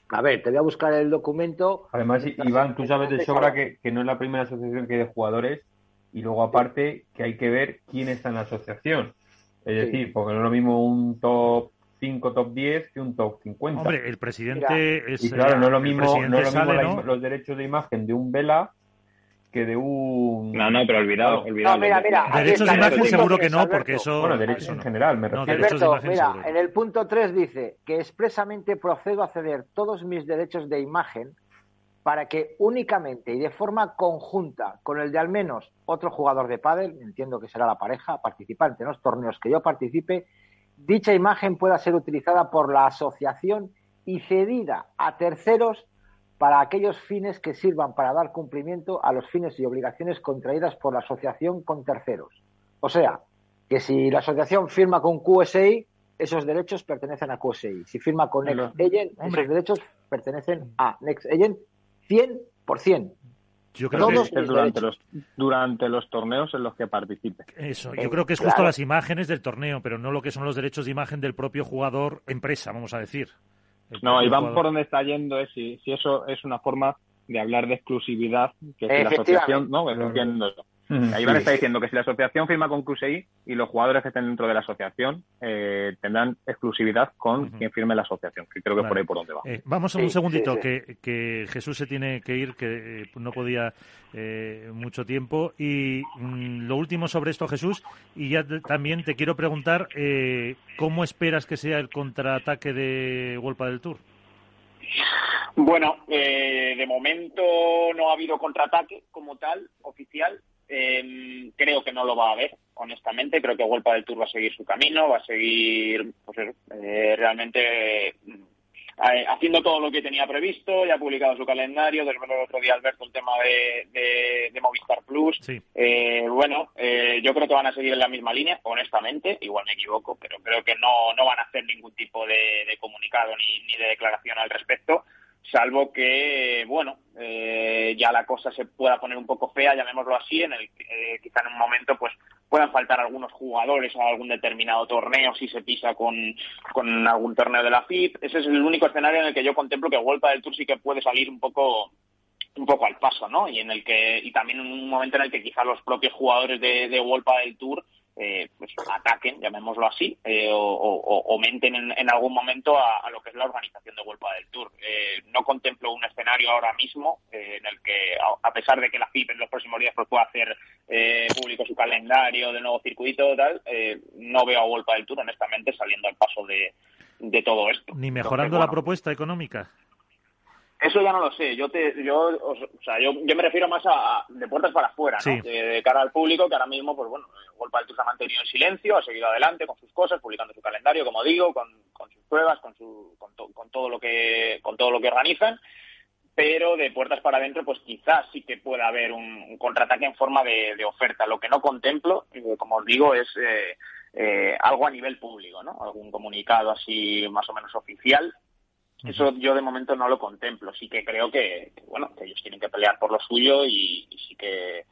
A ver, te voy a buscar el documento. Además, Iván, tú sabes de sobra que, que no es la primera asociación que hay de jugadores y luego aparte que hay que ver quién está en la asociación. Es sí. decir, porque no es lo mismo un top 5, top 10 que un top 50. Hombre, el presidente Mira, es. Y claro, no es lo mismo, no es lo mismo sale, la, ¿no? los derechos de imagen de un Vela que de un. No, no, pero olvidado, olvidado. No, mira, mira. Derechos de imagen seguro que no, porque eso. Bueno, derechos eso en general, me refiero. No, derechos de Alberto, imagen mira, seguro. en el punto 3 dice que expresamente procedo a ceder todos mis derechos de imagen para que únicamente y de forma conjunta con el de al menos otro jugador de pádel, entiendo que será la pareja participante en los torneos que yo participe, dicha imagen pueda ser utilizada por la asociación y cedida a terceros para aquellos fines que sirvan para dar cumplimiento a los fines y obligaciones contraídas por la asociación con terceros. O sea, que si la asociación firma con QSI, esos derechos pertenecen a QSI. Si firma con Next Agent, esos derechos pertenecen a Next Agent 100%. Yo creo que es durante los, durante los torneos en los que participe. Eso, yo creo que es justo las imágenes del torneo, pero no lo que son los derechos de imagen del propio jugador empresa, vamos a decir. no, y van por donde está yendo es si, si eso es una forma de hablar de exclusividad, que si la asociación, no, entiendo eso. Ahí van está diciendo que si la asociación firma con QSI y los jugadores que estén dentro de la asociación eh, tendrán exclusividad con quien firme la asociación, que creo que por ahí por donde va. Eh, vamos a un segundito, Que, Jesús se tiene que ir, que eh, no podía mucho tiempo. Y mm, lo último sobre esto, Jesús, y ya también te quiero preguntar, ¿cómo esperas que sea el contraataque de Wolpa del Tour? Bueno, de momento no ha habido contraataque como tal, oficial. Eh, creo que no lo va a haber, honestamente. Creo que Huelpa del Tour va a seguir su camino, va a seguir pues eh, realmente eh, haciendo todo lo que tenía previsto. Ya ha publicado su calendario. Desveló el otro día Alberto el tema de, de, Movistar Plus. Eh, bueno, yo creo que van a seguir en la misma línea, honestamente. Igual me equivoco, pero creo que no, no van a hacer ningún tipo de, de comunicado ni, ni de declaración al respecto salvo que, bueno, eh, ya la cosa se pueda poner un poco fea, llamémoslo así, en el eh, quizá en un momento pues puedan faltar algunos jugadores a algún determinado torneo si se pisa con, con algún torneo de la FIP. Ese es el único escenario en el que yo contemplo que Vuelta del Tour sí que puede salir un poco un poco al paso, ¿no? Y en el que y también en un momento en el que quizá los propios jugadores de, de del Tour eh, pues ataquen, llamémoslo así, eh, o, aumenten en, algún momento a, lo que es la organización de Vuelta del Tour. Eh, no contemplo un escenario ahora mismo en el que, a, pesar de que la FIP en los próximos días pues, pueda hacer público su calendario del nuevo circuito tal, no veo a Vuelta del Tour, honestamente, saliendo al paso de, todo esto. Ni mejorando la propuesta económica. Eso ya no lo sé. Yo te, yo, o sea, yo, yo me refiero más a, de puertas para afuera, ¿no? De, cara al público, que ahora mismo, pues bueno, Golpa del Tour se ha mantenido en silencio, ha seguido adelante con sus cosas, publicando su calendario, como digo, con, con sus pruebas, con, su, con, con todo lo que, con todo lo que organizan. Pero de puertas para adentro, pues quizás sí que pueda haber un, contraataque en forma de, de, oferta. Lo que no contemplo, eh, como os digo, es eh, eh, algo a nivel público, ¿no? Algún comunicado así más o menos oficial eso yo de momento no lo contemplo. Sí que creo que, bueno, que ellos tienen que pelear por lo suyo y, sí que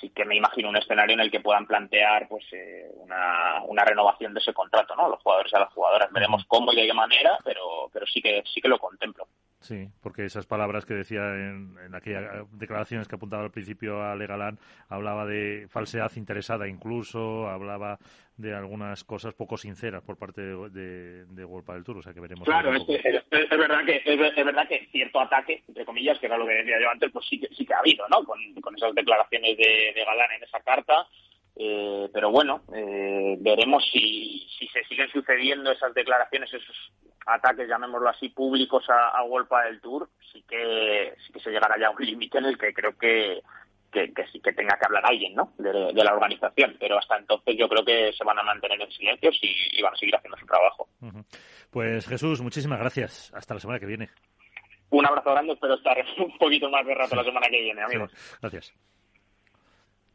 sí que me imagino un escenario en el que puedan plantear pues eh, una, una renovación de ese contrato, ¿no? Los jugadores a las jugadoras. Veremos cómo y de qué manera, pero pero sí que sí que lo contemplo. Sí, porque esas palabras que decía en, en aquellas declaraciones que apuntaba al principio a Legalán, hablaba de falsedad interesada incluso, hablaba de algunas cosas poco sinceras por parte de, de, de del Tour, o sea que veremos. Claro, es, verdad que es, verdad que cierto ataque, entre comillas, que era lo que decía yo antes, pues sí que, sí que ha habido, ¿no? Con, esas declaraciones de, de Galán en esa carta. Eh, pero bueno, eh, veremos si, si se siguen sucediendo esas declaraciones, esos ataques, llamémoslo así, públicos a, a Wolpa del Tour, sí que, sí que se llegará ya a un límite en el que creo que, que, sí que tenga que hablar alguien ¿no? De, la organización, pero hasta entonces yo creo que se van a mantener en silencio y, van a seguir haciendo su trabajo. Pues Jesús, muchísimas gracias. Hasta la semana que viene. Un abrazo grande, espero estar un poquito más de rato la semana que viene, amigos. gracias.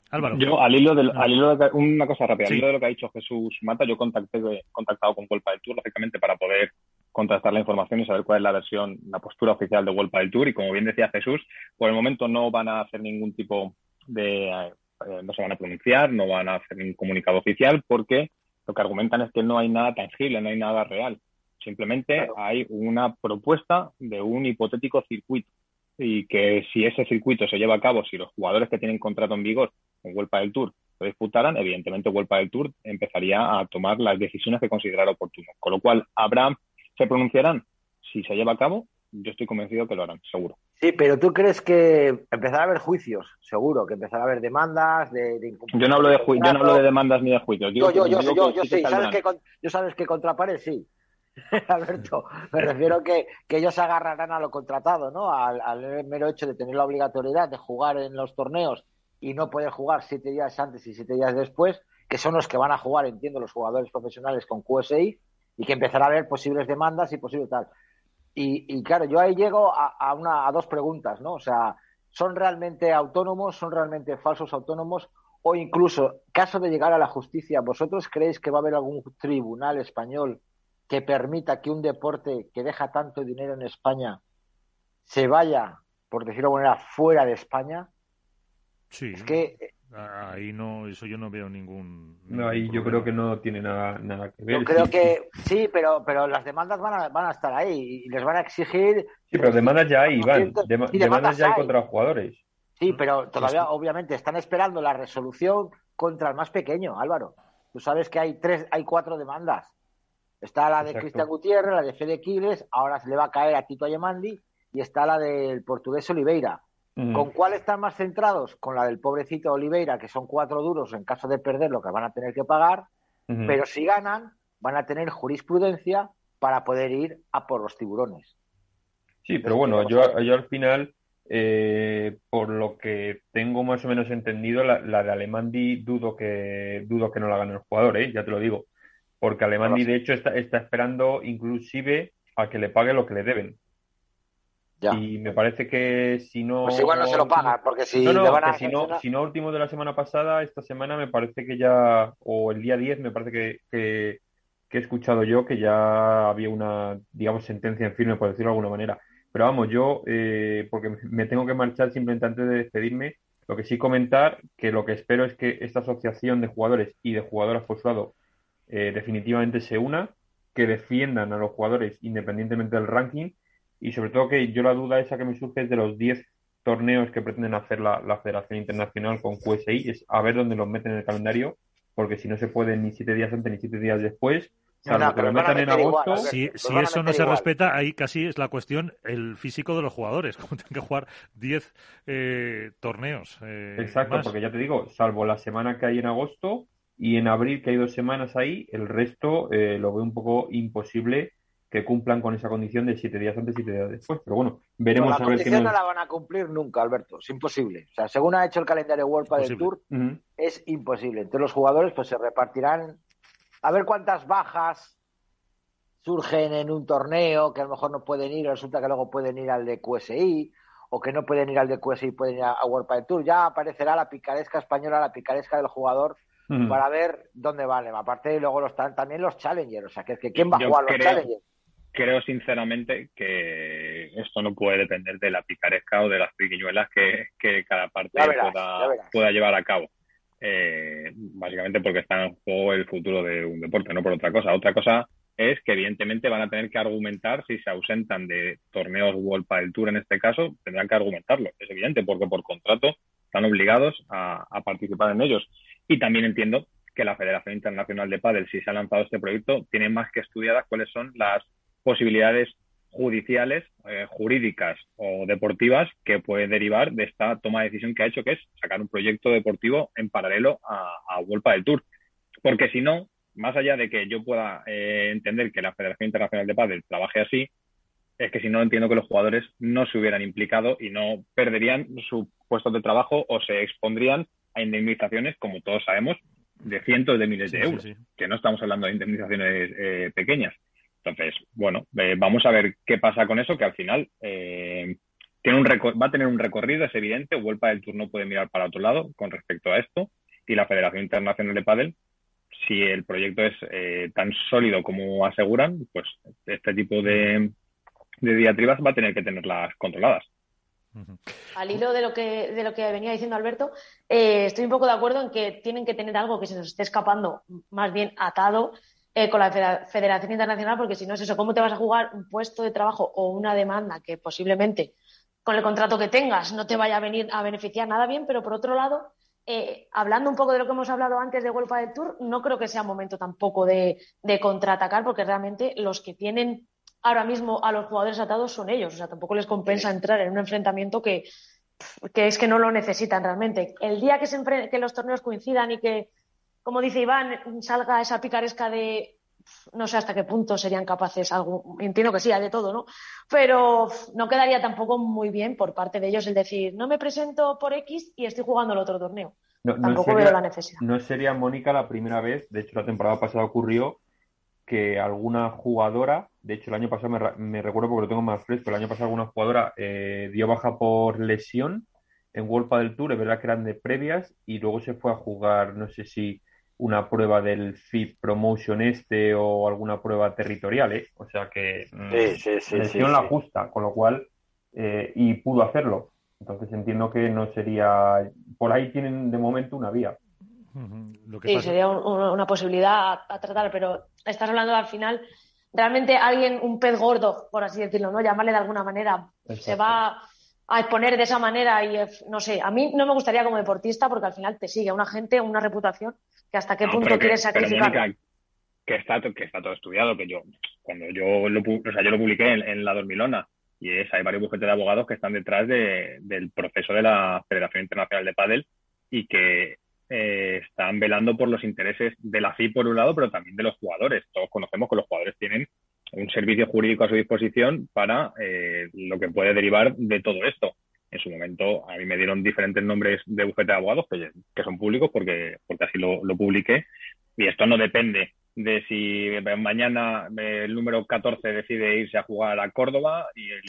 Álvaro. Yo, al hilo, del, al hilo de, una cosa rápida, al hilo de lo que ha dicho Jesús Mata, yo contacté, he contactado con Golpa del Tour, lógicamente, para poder contrastar la información y saber cuál es la versión, la postura oficial de Golpa del Tour. Y como bien decía Jesús, por el momento no van a hacer ningún tipo de, eh, no se van a pronunciar, no van a hacer ningún comunicado oficial, porque lo que argumentan es que no hay nada tangible, no hay nada real. Simplemente hay una propuesta de un hipotético circuito y que si ese circuito se lleva a cabo, si los jugadores que tienen contrato en vigor con Vuelta del Tour lo disputaran, evidentemente Vuelta del Tour empezaría a tomar las decisiones que considerara oportuno. Con lo cual, habrá, se pronunciarán si se lleva a cabo, yo estoy convencido que lo harán, seguro. Sí, pero tú crees que empezará a haber juicios, seguro, que empezará a haber demandas de, de Yo no hablo de, yo no hablo de demandas ni de juicios. yo, yo, yo, yo, yo, sí, ¿sabes que, yo sabes que contra sí. Alberto, me refiero que, que ellos se agarrarán a lo contratado, ¿no? Al, mero hecho de tener la obligatoriedad de jugar en los torneos y no poder jugar siete días antes y siete días después, que son los que van a jugar, entiendo, los jugadores profesionales con QSI, y que empezará a haber posibles demandas y posible tal. Y, claro, yo ahí llego a, una, a dos preguntas, ¿no? O sea, ¿son realmente autónomos, son realmente falsos autónomos o incluso, caso de llegar a la justicia, ¿vosotros creéis que va a haber algún tribunal español que permita que un deporte que deja tanto dinero en España se vaya, por decirlo de alguna manera, fuera de España? Sí. Es que Ahí no, eso yo no veo ningún. No, ahí yo creo que no tiene nada, nada que ver. Yo creo que sí, pero, pero las demandas van a, van a estar ahí y les van a exigir. Sí, pero demandas ya hay, Iván. Dem- Sí, demandas ya hay contra los jugadores. Sí, pero todavía, obviamente, están esperando la resolución contra el más pequeño, Álvaro. Tú sabes que hay tres, hay cuatro demandas. Está la de Exacto. Cristian Gutiérrez, la de Fede Quiles, ahora se le va a caer a Tito Ayemandi y está la del portugués Oliveira. ¿Con cuál están más centrados? Con la del pobrecito Oliveira, que son cuatro duros en caso de perder lo que van a tener que pagar, pero si ganan, van a tener jurisprudencia para poder ir a por los tiburones. Sí, pero bueno, yo, yo al final, eh, por lo que tengo más o menos entendido, la, la de Alemandi dudo que dudo que no la gane el jugador, ¿eh? Ya te lo digo. Porque Alemandi, de hecho, está, está esperando inclusive a que le pague lo que le deben. Ya. Y me parece que si no... Pues igual no se lo pagan, porque si No, no, le van a que si no, si no último de la semana pasada, esta semana me parece que ya, o el día 10 me parece que, que, que he escuchado yo que ya había una, digamos, sentencia en firme, por decirlo de alguna manera. Pero vamos, yo, eh, porque me tengo que marchar simplemente antes de despedirme, lo que sí comentar que lo que espero es que esta asociación de jugadores y de jugadoras por su lado eh, definitivamente se una, que defiendan a los jugadores independientemente del ranking y sobre todo que yo la duda esa que me surge es de los 10 torneos que pretenden hacer la, la Federación Internacional con QSI, es a ver dónde los meten en el calendario, porque si no se pueden ni siete días antes ni siete días después, salvo no, que a metan en igual, agosto. Si, eso no se igual. respeta, ahí casi es la cuestión el físico de los jugadores, como tienen que jugar 10 eh, torneos. eh, Exacto, más. porque ya te digo, salvo la semana que hay en agosto y en abril que hay dos semanas ahí, el resto eh, lo veo un poco imposible que cumplan con esa condición de siete días antes y siete días después. Pero bueno, veremos la a ver qué condición nos... no la van a cumplir nunca, Alberto. Es imposible. O sea, según ha hecho el calendario World Imposible. Tour, es imposible. Entonces los jugadores pues se repartirán a ver cuántas bajas surgen en un torneo que a lo mejor no pueden ir, resulta que luego pueden ir al de QSI o que no pueden ir al de QSI pueden ir a a World Padel Tour. Ya aparecerá la picaresca española, la picaresca del jugador para ver dónde vale. Aparte luego los están también los challengers, o sea, que, que quién va a jugar los challengers. Creo sinceramente que esto no puede depender de la picaresca o de las piquiñuelas que, que cada parte verás, pueda, pueda llevar a cabo. Eh, básicamente porque está en juego el futuro de un deporte, no por otra cosa. Otra cosa es que evidentemente van a tener que argumentar si se ausentan de torneos World Padel Tour en este caso, tendrán que argumentarlo. Es evidente porque por contrato están obligados a, a participar en ellos. Y también entiendo que la Federación Internacional de Padel, si se ha lanzado este proyecto, tiene más que estudiadas cuáles son las posibilidades judiciales, eh, jurídicas o deportivas que puede derivar de esta toma de decisión que ha hecho, que es sacar un proyecto deportivo en paralelo a, a World Padel Tour. Porque si no, más allá de que yo pueda eh, entender que la Federación Internacional de Padel trabaje así, es que si no entiendo que los jugadores no se hubieran implicado y no perderían su puesto de trabajo o se expondrían a indemnizaciones, como todos sabemos, de cientos de miles de sí, euros, sí. que no estamos hablando de indemnizaciones eh, pequeñas. Entonces, bueno, eh, vamos a ver qué pasa con eso, que al final eh, tiene un va a tener un recorrido, es evidente. Vuelpa del Tour no puede mirar para otro lado con respecto a esto. Y la Federación Internacional de Padel, si el proyecto es eh, tan sólido como aseguran, pues este tipo de, de diatribas va a tener que tenerlas controladas. Al hilo de lo que, de lo que venía diciendo Alberto, eh, estoy un poco de acuerdo en que tienen que tener algo que se nos esté escapando, más bien atado eh, con la Federa- Federación Internacional, porque si no es eso, ¿cómo te vas a jugar un puesto de trabajo o una demanda que posiblemente con el contrato que tengas no te vaya a venir a beneficiar nada bien? Pero por otro lado, eh, hablando un poco de lo que hemos hablado antes de World del Tour, no creo que sea momento tampoco de, de contraatacar, porque realmente los que tienen ahora mismo a los jugadores atados son ellos. O sea, tampoco les compensa entrar en un enfrentamiento que, que es que no lo necesitan realmente. El día que, se que los torneos coincidan y que, como dice Iván, salga esa picaresca de no sé hasta qué punto serían capaces, algo, entiendo que sí, hay de todo, ¿no? Pero no quedaría tampoco muy bien por parte de ellos el decir, no me presento por X y estoy jugando el otro torneo. No, no Tampoco sería, veo la necesidad. no sería, Mónica, la primera vez, de hecho la temporada pasada ocurrió que alguna jugadora, de hecho el año pasado me recuerdo porque lo tengo más fresco, el año pasado alguna jugadora eh, dio baja por lesión en World del Tour, es verdad que eran de previas y luego se fue a jugar, no sé si una prueba del FIP Promotion este o alguna prueba territorial, ¿eh? O sea que mm, sí, sí, sí, la justa, con lo cual, eh, y pudo hacerlo. Entonces entiendo que no sería, por ahí tienen de momento una vía. sí, sería una posibilidad a, tratar, pero estás hablando al final, realmente alguien, un pez gordo, por así decirlo, ¿no? Llamarle de alguna manera, se va a exponer de esa manera y no sé, a mí no me gustaría como deportista porque al final te sigue una gente, una reputación que hasta qué punto quieres sacrificar. que está, que está todo estudiado, que yo, cuando yo lo, o sea, yo lo publiqué en, la dormilona y es, hay varios bufetes de abogados que están detrás de, del proceso de la Federación Internacional de Padel y que eh, están velando por los intereses de la FI por un lado, pero también de los jugadores. Todos conocemos que los jugadores tienen un servicio jurídico a su disposición para eh, lo que puede derivar de todo esto. En su momento a mí me dieron diferentes nombres de bufete de abogados que, son públicos porque, porque así lo, lo, publiqué. Y esto no depende de si mañana el número 14 decide irse a jugar a Córdoba y el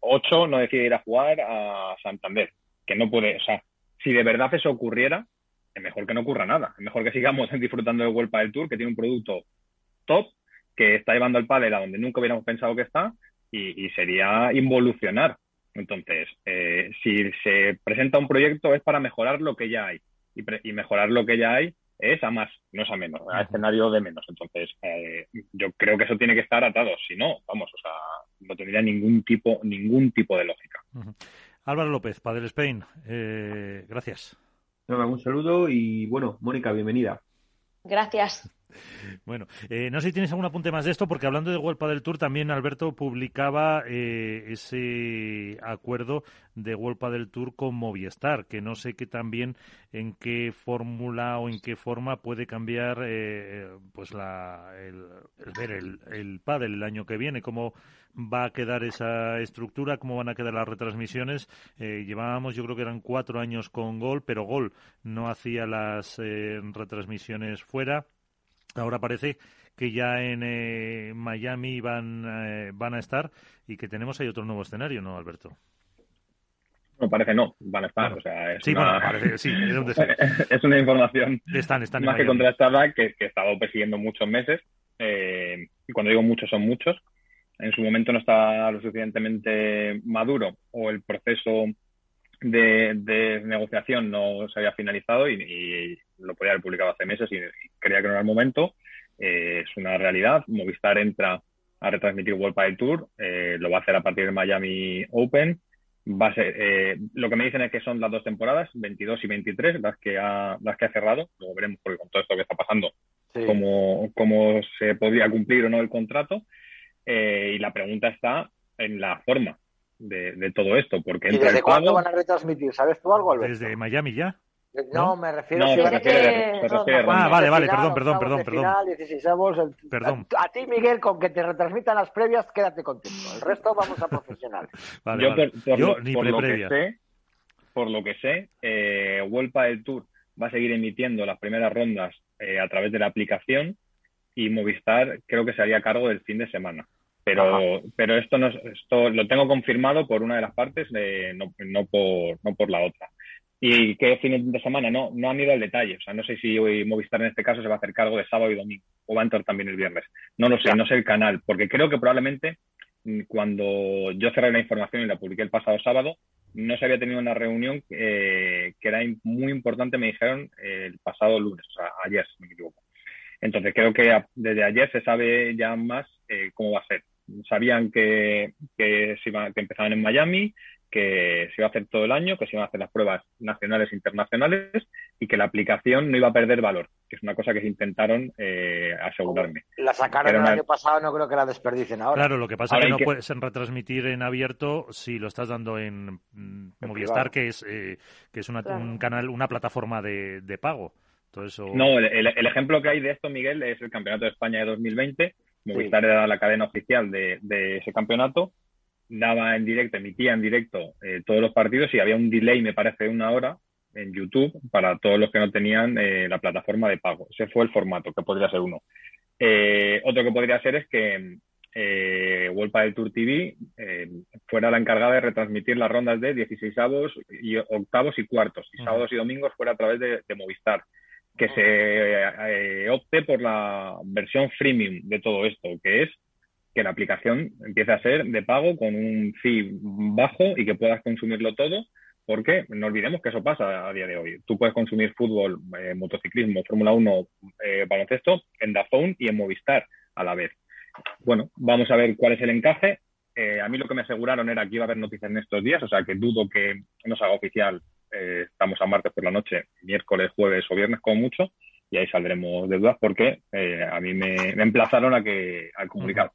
8 no decide ir a jugar a Santander. Que no puede, o sea, si de verdad eso ocurriera, es mejor que no ocurra nada. Es mejor que sigamos disfrutando de Vuelta del Tour, que tiene un producto top que está llevando el pádel a donde nunca hubiéramos pensado que está y, sería involucionar. Entonces, eh, si se presenta un proyecto es para mejorar lo que ya hay y, mejorar lo que ya hay es a más, no es a menos, a escenario de menos. Entonces, eh, yo creo que eso tiene que estar atado. Si no, vamos, o sea, no tendría ningún tipo, ningún tipo de lógica. Álvaro López, Padel Spain, eh, gracias. un saludo y bueno, Mónica, bienvenida. Gracias. Bueno, eh, no sé si tienes algún apunte más de esto, porque hablando de World del Tour, también Alberto publicaba eh, ese acuerdo de World del Tour con Movistar, que no sé qué también en qué fórmula o en qué forma puede cambiar eh, pues la, el, ver el, el pádel el año que viene, cómo va a quedar esa estructura, cómo van a quedar las retransmisiones. llevábamos, yo creo que eran cuatro años con Gol, pero Gol no hacía las retransmisiones fuera Ahora parece que ya en eh, Miami van, eh, van a estar y que tenemos ahí otro nuevo escenario, ¿no, Alberto? No, parece no, van a estar. o sea, es sí, una... parece, sí, es una información están, están más que contrastada que, que he estado persiguiendo muchos meses. Eh, y cuando digo muchos, son muchos. En su momento no está lo suficientemente maduro o el proceso de, negociación no se había finalizado y, lo podía haber publicado hace meses y, creía que no era el momento. Eh, es una realidad. Movistar entra a retransmitir World Padel Tour, eh, lo va a hacer a partir del Miami Open. Va a ser, eh, lo que me dicen es que son las dos temporadas, 22 y 23, las que ha, las que ha cerrado. Luego veremos, porque con todo esto que está pasando, cómo, cómo se podría cumplir o no el contrato. y la pregunta está en la forma de, todo esto. Porque ¿Y desde cuándo van a retransmitir? ¿Sabes tú algo, Alberto? Desde Miami ya. No, me refiero a Ah, vale, vale, perdón, perdón, perdón, perdón. perdón. A, ti, Miguel, con que te retransmitan las previas, quédate contento. El resto vamos a profesionales. Yo, Por, lo, que sé, por lo que sé, eh, del Tour va a seguir emitiendo las primeras rondas eh, a través de la aplicación y Movistar creo que se haría cargo del fin de semana. Pero, pero esto, no, esto lo tengo confirmado por una de las partes, no, no, por, no por la otra. ¿Y qué fin de semana? No, no han ido al detalle. O sea, no sé si hoy Movistar en este caso se va a hacer cargo de sábado y domingo o va a entrar también el viernes. No lo sé, no sé el canal, porque creo que probablemente mm, cuando yo cerré la información y la publiqué el pasado sábado, no se había tenido una reunión eh, que era muy importante, me dijeron, el pasado lunes, o sea, ayer, si no me equivoco. Entonces creo que desde ayer se sabe ya más eh, cómo va a ser sabían que, que, se iba, que empezaban en Miami, que se iba a hacer todo el año, que se iban a hacer las pruebas nacionales e internacionales y que la aplicación no iba a perder valor, que es una cosa que se intentaron eh, asegurarme. La sacaron el año pasado, no creo que la desperdicen ahora. Claro, lo que pasa es que no puedes retransmitir en abierto si lo estás dando en, Movistar, que es, eh, que es una, un canal, una plataforma de, de pago. Todo eso... No, el, el, ejemplo que hay de esto, Miguel, es el Campeonato de España de 2020, Movistar era la cadena oficial de, ese campeonato, daba en directo, emitía en directo eh, todos los partidos y había un delay, me parece, de una hora en YouTube para todos los que no tenían eh, la plataforma de pago. Ese fue el formato, que podría ser uno. Eh, otro que podría ser es que eh, World Padel Tour TV eh, fuera la encargada de retransmitir las rondas de 16 avos y octavos y cuartos, y sábados y domingos fuera a través de, Movistar. Que se eh, opte por la versión freemium de todo esto, que es que la aplicación empiece a ser de pago con un fee bajo y que puedas consumirlo todo, porque no olvidemos que eso pasa a día de hoy. Tú puedes consumir fútbol, eh, motociclismo, Fórmula 1, eh, baloncesto en Dazón y en Movistar a la vez bueno, vamos a ver cuál es el encaje. Eh, a mí lo que me aseguraron era que iba a haber noticias en estos días, o sea que dudo que nos haga oficial. Eh, estamos a martes por la noche, miércoles, jueves o viernes como mucho, y ahí saldremos de dudas porque eh, a mí me, emplazaron a que al comunicado.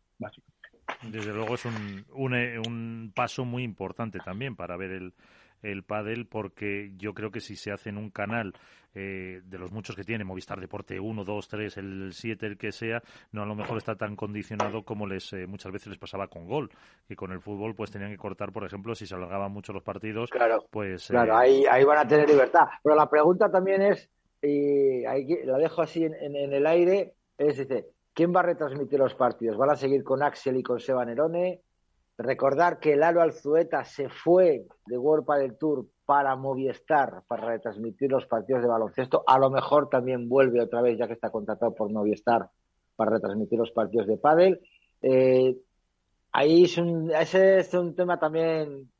Desde luego es un, un paso muy importante también para ver el, el pádel porque yo creo que si se hace en un canal eh, de los muchos que tiene, Movistar Deporte 1, 2, 3, el 7, el que sea, no a lo mejor está tan condicionado como les eh, muchas veces les pasaba con gol, que con el fútbol pues tenían que cortar, por ejemplo, si se alargaban mucho los partidos, claro, pues... Claro, eh, ahí, ahí van a tener libertad. Pero la pregunta también es, y ahí la dejo así en, en, el aire, es, dice, ¿quién va a retransmitir los partidos? ¿Van a seguir con Axel y con Seba Nerone? Recordar que Lalo Alzueta se fue de World del Tour para Movistar para retransmitir los partidos de baloncesto. A lo mejor también vuelve otra vez, ya que está contratado por Movistar, para retransmitir los partidos de pádel. Eh, ahí es un, es un tema también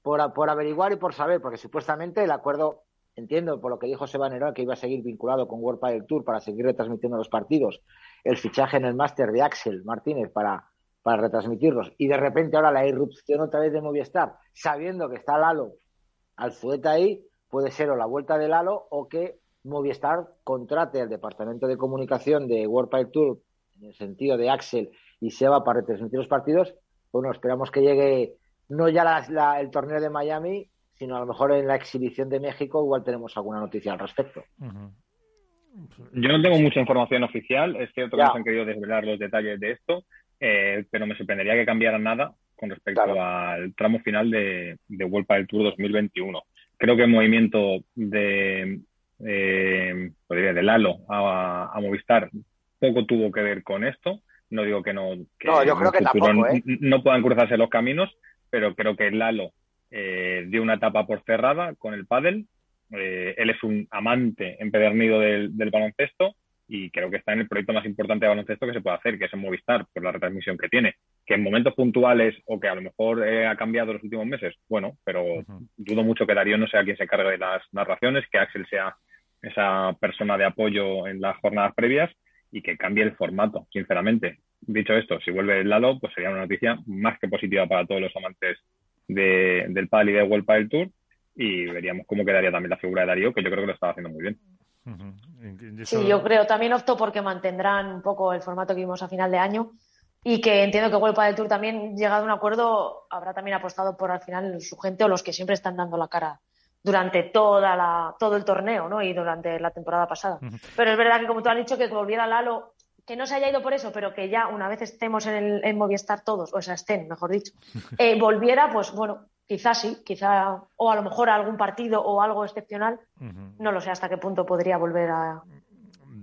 por, por, averiguar y por saber, porque supuestamente el acuerdo, entiendo por lo que dijo Seba Nerón, que iba a seguir vinculado con World del Tour para seguir retransmitiendo los partidos, el fichaje en el máster de Axel Martínez para para retransmitirlos. Y de repente ahora la irrupción otra vez de Movistar, sabiendo que está Lalo al fueta ahí, puede ser o la vuelta de Lalo o que Movistar contrate al departamento de comunicación de World Pile Tour en el sentido de Axel y Seba para retransmitir los partidos. Bueno, esperamos que llegue no ya el torneo de Miami, sino a lo mejor en la exhibición de México igual tenemos alguna noticia al respecto. Yo no tengo mucha información oficial, es cierto que nos han querido desvelar los detalles de esto, eh, pero me sorprendería que cambiara nada con respecto al tramo final de, de World del Tour 2021. Creo que el movimiento de, eh, de Lalo a, Movistar poco tuvo que ver con esto. No digo que no, no, yo creo que tampoco, ¿eh? no puedan cruzarse los caminos, pero creo que Lalo eh, dio una etapa por cerrada con el pádel. Eh, él es un amante empedernido del, del baloncesto y creo que está en el proyecto más importante de baloncesto que se puede hacer, que es en Movistar, por la retransmisión que tiene. Que en momentos puntuales o que a lo mejor eh, ha cambiado los últimos meses, bueno, pero dudo mucho que Darío no sea quien se encargue de las narraciones, que Axel sea esa persona de apoyo en las jornadas previas y que cambie el formato, sinceramente. Dicho esto, si vuelve el Lalo, pues sería una noticia más que positiva para todos los amantes del PAL y de World Padel Tour y veríamos cómo quedaría también la figura de Darío, que yo creo que lo estaba haciendo muy bien. Sí, yo creo, también opto porque mantendrán un poco el formato que vimos a final de año y que entiendo que World del Tour también, llegado a un acuerdo, habrá también apostado por al final su gente o los que siempre están dando la cara durante toda la, todo el torneo ¿no? y durante la temporada pasada. Pero es verdad que, como tú has dicho, que volviera Lalo, que no se haya ido por eso, pero que ya una vez estemos en, el, en Movistar todos, o sea, estén, mejor dicho, eh, volviera, pues bueno, Quizás sí, quizá, o a lo mejor algún partido o algo excepcional. No lo sé hasta qué punto podría volver a.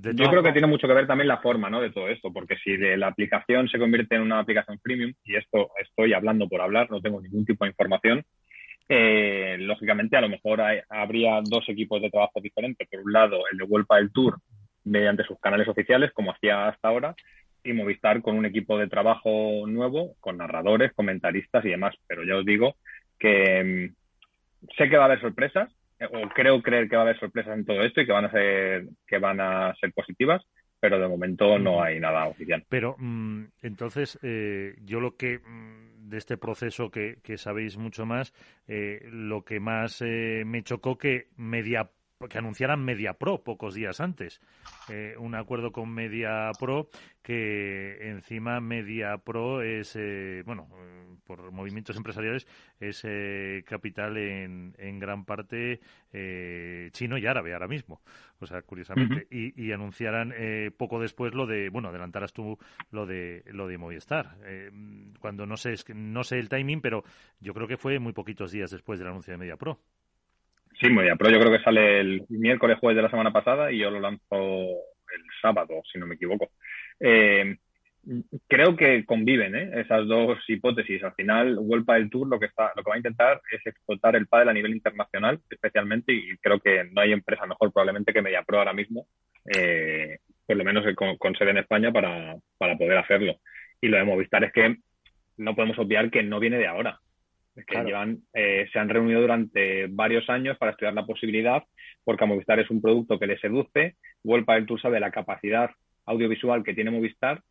Yo creo que tiene mucho que ver también la forma ¿no? de todo esto, porque si de la aplicación se convierte en una aplicación premium, y esto estoy hablando por hablar, no tengo ningún tipo de información, eh, lógicamente a lo mejor habría dos equipos de trabajo diferentes. Por un lado, el de Vuelta del Tour mediante sus canales oficiales, como hacía hasta ahora, y Movistar con un equipo de trabajo nuevo, con narradores, comentaristas y demás. Pero ya os digo que mm, sé que va a haber sorpresas, eh, o creo creer que va a haber sorpresas en todo esto y que van a ser, que van a ser positivas, pero de momento no hay nada oficial. Pero mm, entonces, eh, yo lo que mm, de este proceso que, sabéis mucho más, eh, lo que más me chocó que media que anunciaran MediaPro pocos días antes. Eh, un acuerdo con MediaPro que encima MediaPro es, eh, bueno, por movimientos empresariales, es eh, capital en, en, gran parte chino y árabe ahora mismo. O sea, curiosamente. y, y, anunciaran poco después lo de, bueno, adelantaras tú lo de, lo de Movistar. cuando no sé, no sé el timing, pero yo creo que fue muy poquitos días después del anuncio de MediaPro. Sí, muy bien, yo creo que sale el miércoles, jueves de la semana pasada y yo lo lanzo el sábado, si no me equivoco. Eh, Creo que conviven ¿eh? esas dos hipótesis. Al final, World del Tour lo que está, lo que va a intentar es explotar el pádel a nivel internacional, especialmente, y creo que no hay empresa mejor probablemente que MediaPro ahora mismo, eh, por lo menos con, sede en España, para, para, poder hacerlo. Y lo de Movistar es que no podemos obviar que no viene de ahora. Que llevan, eh, se han reunido durante varios años para estudiar la posibilidad, porque a Movistar es un producto que le seduce. World del Tour sabe la capacidad audiovisual que tiene Movistar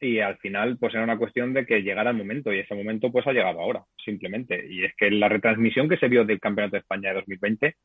y al final pues era una cuestión de que llegara el momento y ese momento pues ha llegado ahora, simplemente. Y es que la retransmisión que se vio del Campeonato de España de 2020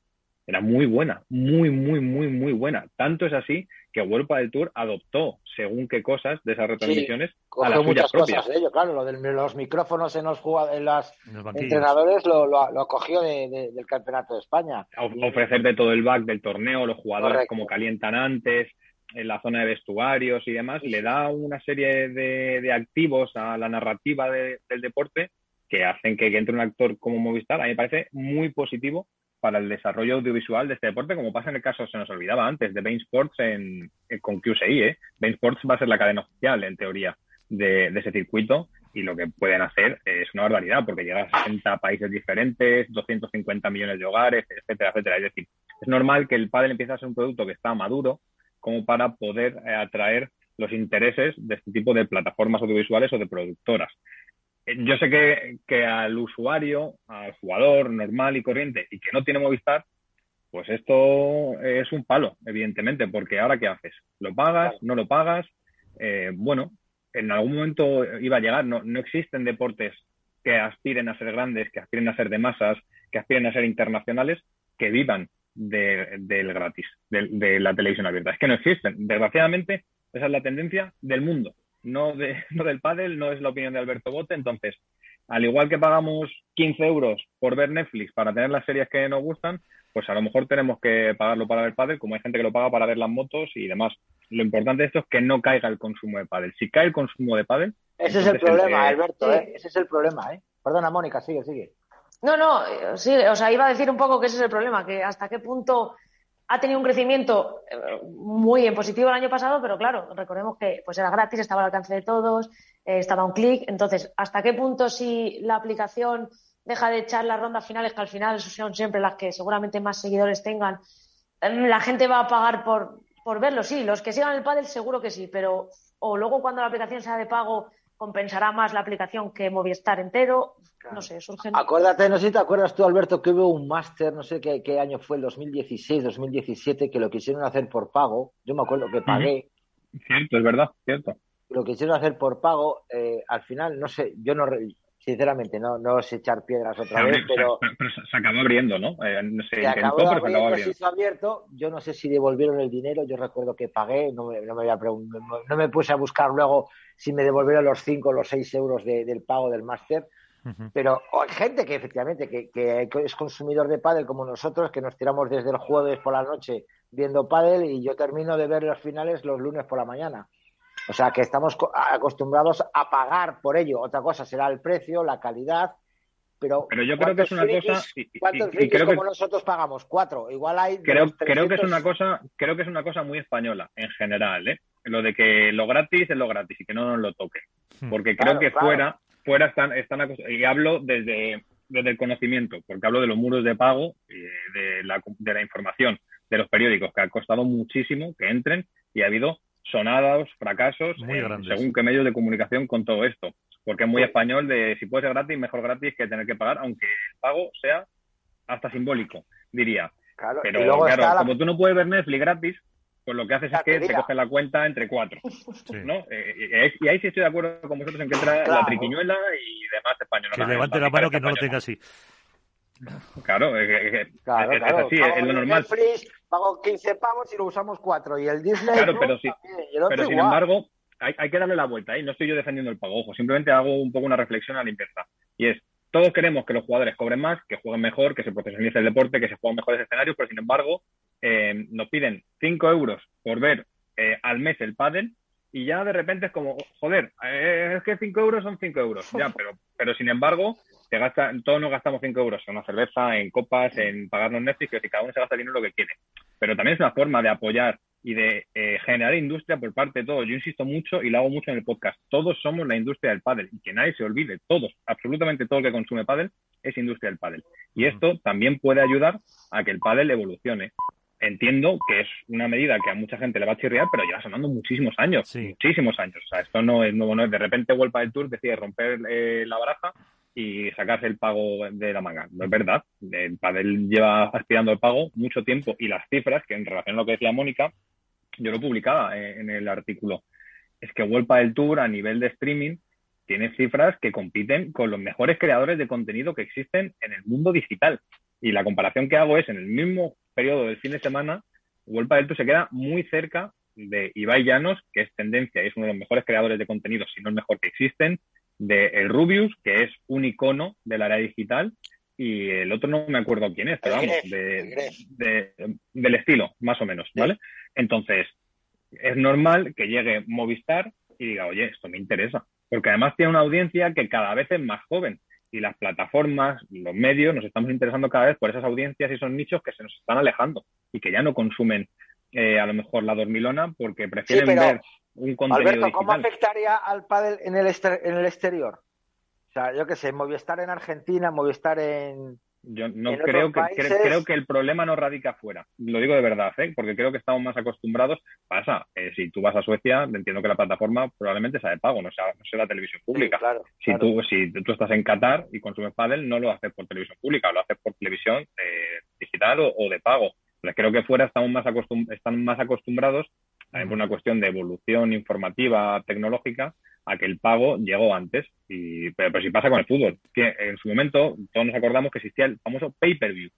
era muy buena, muy, muy, muy, muy buena. Tanto es así que Vuelpa del Tour adoptó según qué cosas de esas retransmisiones a las muchas cosas de ello, claro, lo de los micrófonos en los, en los entrenadores lo, lo, cogió del Campeonato de España. ofrecer de todo el back del torneo, los jugadores como calientan antes, en la zona de vestuarios y demás, le da una serie de, activos a la narrativa del deporte que hacen que, entre un actor como Movistar. A mí me parece muy positivo para el desarrollo audiovisual de este deporte, como pasa en el caso, se nos olvidaba antes, de Bain Sports en, con QSI. ¿eh? Bain Sports va a ser la cadena oficial, en teoría, de, ese circuito y lo que pueden hacer es una barbaridad, porque llega a 60 países diferentes, 250 millones de hogares, etcétera, etcétera. Es decir, es normal que el pádel empiece a ser un producto que está maduro, como para poder eh, atraer los intereses de este tipo de plataformas audiovisuales o de productoras. Yo sé que, que, al usuario, al jugador normal y corriente y que no tiene Movistar, pues esto es un palo, evidentemente, porque ahora ¿qué haces? ¿Lo pagas? ¿No lo pagas? Eh, bueno, en algún momento iba a llegar, no, no existen deportes que aspiren a ser grandes, que aspiren a ser de masas, que aspiren a ser internacionales, que vivan del gratis, de, la televisión abierta. Es que no existen. Desgraciadamente, esa es la tendencia del mundo, no, de, no del pádel, no es la opinión de Alberto Bote. Entonces, al igual que pagamos 15 euros por ver Netflix para tener las series que nos gustan, pues a lo mejor tenemos que pagarlo para ver pádel, como hay gente que lo paga para ver las motos y demás. Lo importante de esto es que no caiga el consumo de pádel. Si cae el consumo de pádel... Ese es el problema, Alberto, ¿eh? ese es el problema. ¿eh? Perdona, Mónica, sigue, sigue. No, no, eh, sí, o sea, iba a decir un poco que ese es el problema, que hasta qué punto ha tenido un crecimiento eh, muy en positivo el año pasado, pero claro, recordemos que pues era gratis, estaba al alcance de todos, eh, estaba un clic. Entonces, ¿hasta qué punto si la aplicación deja de echar las rondas finales, que al final son siempre las que seguramente más seguidores tengan, la gente va a pagar por, por verlo? Sí, los que sigan el pádel seguro que sí, pero o luego cuando la aplicación sea de pago compensará más la aplicación que Movistar entero. No sé, surgen. Acuérdate, no sé si te acuerdas tú, Alberto, que hubo un máster, no sé qué, qué, año fue, el 2016, 2017, que lo quisieron hacer por pago. Yo me acuerdo que pagué. Cierto, es verdad, cierto. Lo quisieron hacer por pago. Eh, al final, no sé, yo no. Sinceramente, no, no sé echar piedras otra vez, pero... pero... se acabó abriendo, ¿no? Eh, no sé, se acabó pero se acabó abriendo. Se hizo abierto. Yo no sé si devolvieron el dinero. Yo recuerdo que pagué. No me, no me, no me puse a buscar luego si me devolvieron los 5 o los 6 euros del pago del máster. Pero hay gente que efectivamente que, que, es consumidor de pádel como nosotros, que nos tiramos desde el jueves por la noche viendo pádel y yo termino de ver los finales los lunes por la mañana. O sea que estamos acostumbrados a pagar por ello. Otra cosa será el precio, la calidad, pero, pero yo creo que es una cosa ¿cuántos y, como nosotros pagamos? Cuatro. Igual hay. Creo, creo que es una cosa, creo que es una cosa muy española en general, ¿eh? lo de que lo gratis es lo gratis y que no nos lo toque. Hmm. Porque creo que fuera, fuera están, están y hablo desde, desde el conocimiento, porque hablo de los muros de pago, de la, de la información, de los periódicos, que ha costado muchísimo que entren y ha habido sonados, fracasos, según qué medios de comunicación con todo esto. Porque es muy español de si puede ser gratis, mejor gratis que tener que pagar, aunque el pago sea hasta simbólico, diría. Pero claro, como tú no puedes ver Netflix gratis, pues lo que haces es que te coge la cuenta entre cuatro. ¿no? Eh, y ahí sí estoy de acuerdo con vosotros en que entra la triquiñuela y demás español. Que levante la, mano que no lo tenga así. Claro, es, claro, es, así, es, lo normal. Netflix, pago 15 pavos y lo usamos cuatro. Y el Disney. Claro, pero, sí, pero sin embargo, hay, hay, que darle la vuelta. ¿eh? No estoy yo defendiendo el pago, ojo. Simplemente hago un poco una reflexión a la limpieza. Y es, todos queremos que los jugadores cobren más, que jueguen mejor, que se profesionalice el deporte, que se jueguen mejores escenarios, pero sin embargo, eh, nos piden 5 euros por ver eh, al mes el pádel y ya de repente es como, joder, eh, es que 5 euros son 5 euros, ya, pero, pero sin embargo, te gasta, todos nos gastamos 5 euros en una cerveza, en copas, en pagarnos Netflix, que cada uno se gasta el dinero lo que quiere. Pero también es una forma de apoyar y de eh, generar industria por parte de todos. Yo insisto mucho y lo hago mucho en el podcast. Todos somos la industria del pádel y que nadie se olvide. Todos, absolutamente todo el que consume pádel es industria del pádel. Y esto también puede ayudar a que el pádel evolucione. Entiendo que es una medida que a mucha gente le va a chirriar, pero lleva sonando muchísimos años, muchísimos años. O sea, esto no es nuevo, no es de repente vuelva del Tour decide romper eh, la baraja y sacarse el pago de la manga. No es verdad. El Padel lleva aspirando el pago mucho tiempo y las cifras, que en relación a lo que decía Mónica, yo lo publicaba eh, en el artículo, es que World del Tour a nivel de streaming tiene cifras que compiten con los mejores creadores de contenido que existen en el mundo digital. Y la comparación que hago es en el mismo periodo del fin de semana, World del Tour se queda muy cerca de Ibai Llanos, que es tendencia y es uno de los mejores creadores de contenido, si no el mejor que existen, de el Rubius, que es un icono del área digital, y el otro no me acuerdo quién es, pero vamos, de, del estilo, más o menos, ¿vale? Entonces, es normal que llegue Movistar y diga, oye, esto me interesa, porque además tiene una audiencia que cada vez es más joven y las plataformas, los medios, nos estamos interesando cada vez por esas audiencias y esos nichos que se nos están alejando y que ya no consumen eh, a lo mejor la dormilona porque prefieren ver un contenido Alberto, ¿cómo afectaría al pádel en el, en el exterior? O sea, yo qué sé, Movistar en Argentina, Movistar en, yo no creo que creo que el problema no radica afuera. Lo digo de verdad, ¿eh? porque creo que estamos más acostumbrados. Pasa, eh, si tú vas a Suecia, entiendo que la plataforma probablemente sea de pago, no sea, no sea la televisión pública. si tú si tú estás en Qatar y consumes pádel, no lo haces por televisión pública, lo haces por televisión eh, digital o, de pago. Creo que fuera estamos más están más acostumbrados, también por una cuestión de evolución informativa tecnológica, a que el pago llegó antes. Y, pero, si pasa con el fútbol, que en su momento todos nos acordamos que existía el famoso pay-per-view,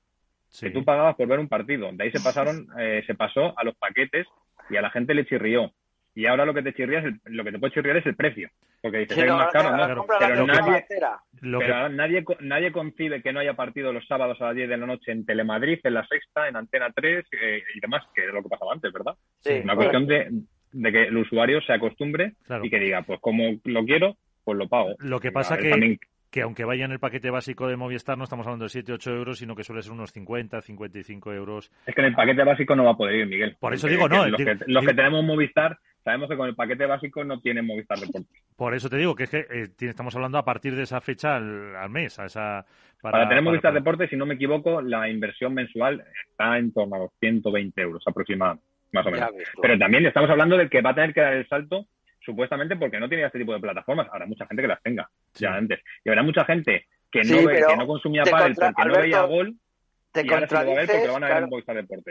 que tú pagabas por ver un partido. De ahí se pasaron, eh, se pasó a los paquetes y a la gente le chirrió. Y ahora lo que te chirría es lo que te puede chirriar es el precio. Porque dices, es más caro, ¿no? Pero, nadie, nadie, nadie concibe que no haya partido los sábados a las 10 de la noche en Telemadrid, en la Sexta, en Antena 3 eh, y demás, que es lo que pasaba antes, ¿verdad? Sí, Una cuestión de, de que el usuario se acostumbre y que diga, pues como lo quiero, pues lo pago. Lo que pasa que, que aunque vaya en el paquete básico de Movistar, no estamos hablando de 7, 8 euros, sino que suele ser unos 50, 55 euros. Es que en el paquete básico no va a poder ir, Miguel. Por eso digo, no. Los, que, los que, tenemos Movistar, sabemos que con el paquete básico no tiene Movistar Deportes. Por eso te digo que es que eh, estamos hablando a partir de esa fecha al, mes, a esa... Para, tener Movistar Deportes, si no me equivoco, la inversión mensual está en torno a los 120 euros aproximadamente más o menos. Pero también estamos hablando del que va a tener que dar el salto supuestamente porque no tiene este tipo de plataformas. Habrá mucha gente que las tenga ya antes. Y habrá mucha gente que no, ve, que no consumía pádel porque no veía gol. Te contradices,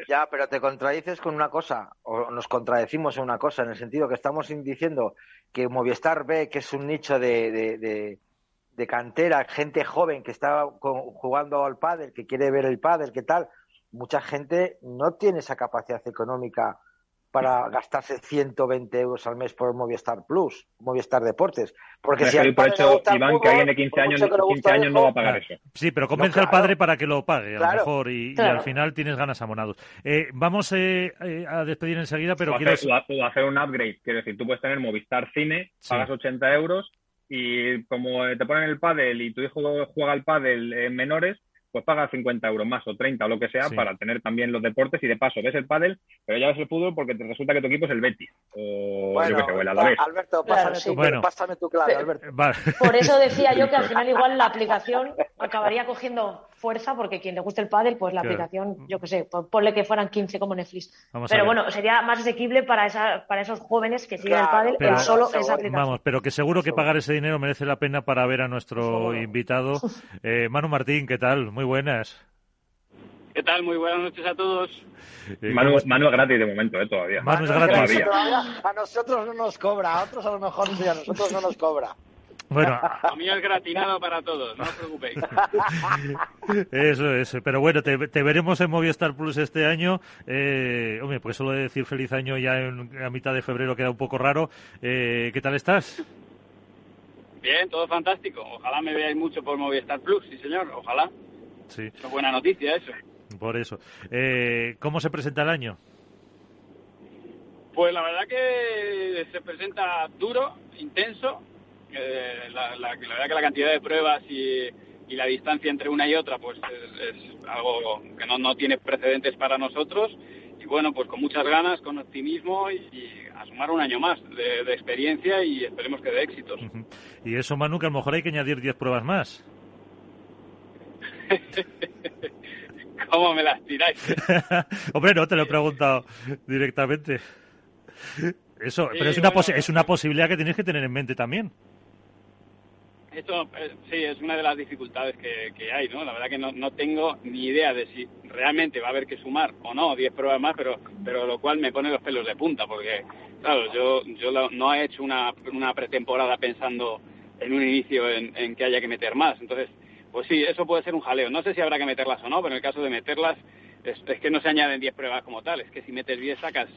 Ya, pero te contradices con una cosa, o nos contradecimos en una cosa, en el sentido que estamos diciendo que Movistar ve que es un nicho de, de, de, cantera, gente joven que está jugando al pádel, que quiere ver el pádel, que tal mucha gente no tiene esa capacidad económica para gastarse 120 euros al mes por Movistar Plus, Movistar Deportes. Porque si al por hecho, Iván, que alguien de 15 años, 15 años no va a pagar eso. Sí, pero convence al padre para que lo pague, a lo mejor, y, al final tienes ganas abonados. Eh, vamos eh, eh, a despedir enseguida, pero o quiero... Hacer, hacer un upgrade, quiero decir, tú puedes tener Movistar Cine, pagas 80 euros, y como te ponen el pádel y tu hijo juega al pádel en menores, pues paga 50 euros más o 30 o lo que sea para tener también los deportes y de paso ves el pádel, pero ya ves el fútbol porque te resulta que tu equipo es el Betis o bueno, yo que sé, Alberto, pásame, tu clave, Alberto. Por eso decía yo que al final igual la aplicación acabaría cogiendo fuerza porque quien le guste el pádel, pues la aplicación, yo que sé, ponle que fueran 15 como Netflix. pero bueno, sería más asequible para esa, para esos jóvenes que siguen el pádel pero, solo esa aplicación. Vamos, pero que seguro que pagar ese dinero merece la pena para ver a nuestro invitado. Eh, Manu Martín, ¿qué tal? Muy buenas. ¿Qué tal? Muy buenas noches a todos. Eh, Manu, Manu, es gratis de momento, ¿eh? Todavía. Manu es gratis. A nosotros no nos cobra, a otros a lo mejor sí, a nosotros no nos cobra. Bueno, a mí es gratinado para todos, no os preocupéis. Eso es, pero bueno, te, veremos en Movistar Plus este año. Eh, hombre, pues solo decir feliz año ya en, a mitad de febrero queda un poco raro. Eh, ¿Qué tal estás? Bien, todo fantástico. Ojalá me veáis mucho por Movistar Plus, sí señor, ojalá. Sí. Es buena noticia eso. Por eso. Eh, ¿Cómo se presenta el año? Pues la verdad que se presenta duro, intenso, la, la, verdad que la cantidad de pruebas y, la distancia entre una y otra pues es, algo que no, no, tiene precedentes para nosotros. Y bueno, pues con muchas ganas, con optimismo y, a sumar un año más de, experiencia y esperemos que de éxitos. Y eso, Manu, que a lo mejor hay que añadir 10 pruebas más. ¿Cómo me las tiráis? Hombre, no, te lo he preguntado directamente. Eso, pero es una, es una posibilidad que tienes que tener en mente también. Esto eh, sí es una de las dificultades que, hay, ¿no? La verdad que no, no, tengo ni idea de si realmente va a haber que sumar o no 10 pruebas más, pero, pero lo cual me pone los pelos de punta, porque, claro, yo, yo no he hecho una, una pretemporada pensando en un inicio en, en, que haya que meter más. Entonces, pues sí, eso puede ser un jaleo. No sé si habrá que meterlas o no, pero en el caso de meterlas, es, es que no se añaden 10 pruebas como tal, es que si metes 10 sacas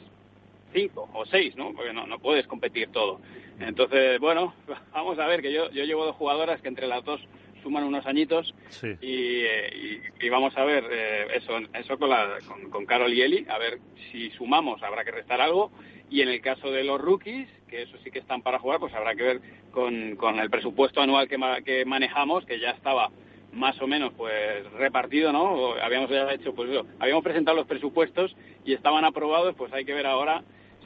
cinco o seis, ¿no? Porque no, no puedes competir todo. Entonces, bueno, vamos a ver, que yo, yo llevo dos jugadoras que entre las dos suman unos añitos y, y, vamos a ver eh, eso eso con, la, con, Carol y Eli, a ver si sumamos, habrá que restar algo y en el caso de los rookies, que eso sí que están para jugar, pues habrá que ver con, con el presupuesto anual que, que manejamos, que ya estaba más o menos pues repartido, ¿no? Habíamos ya hecho, pues habíamos presentado los presupuestos y estaban aprobados, pues hay que ver ahora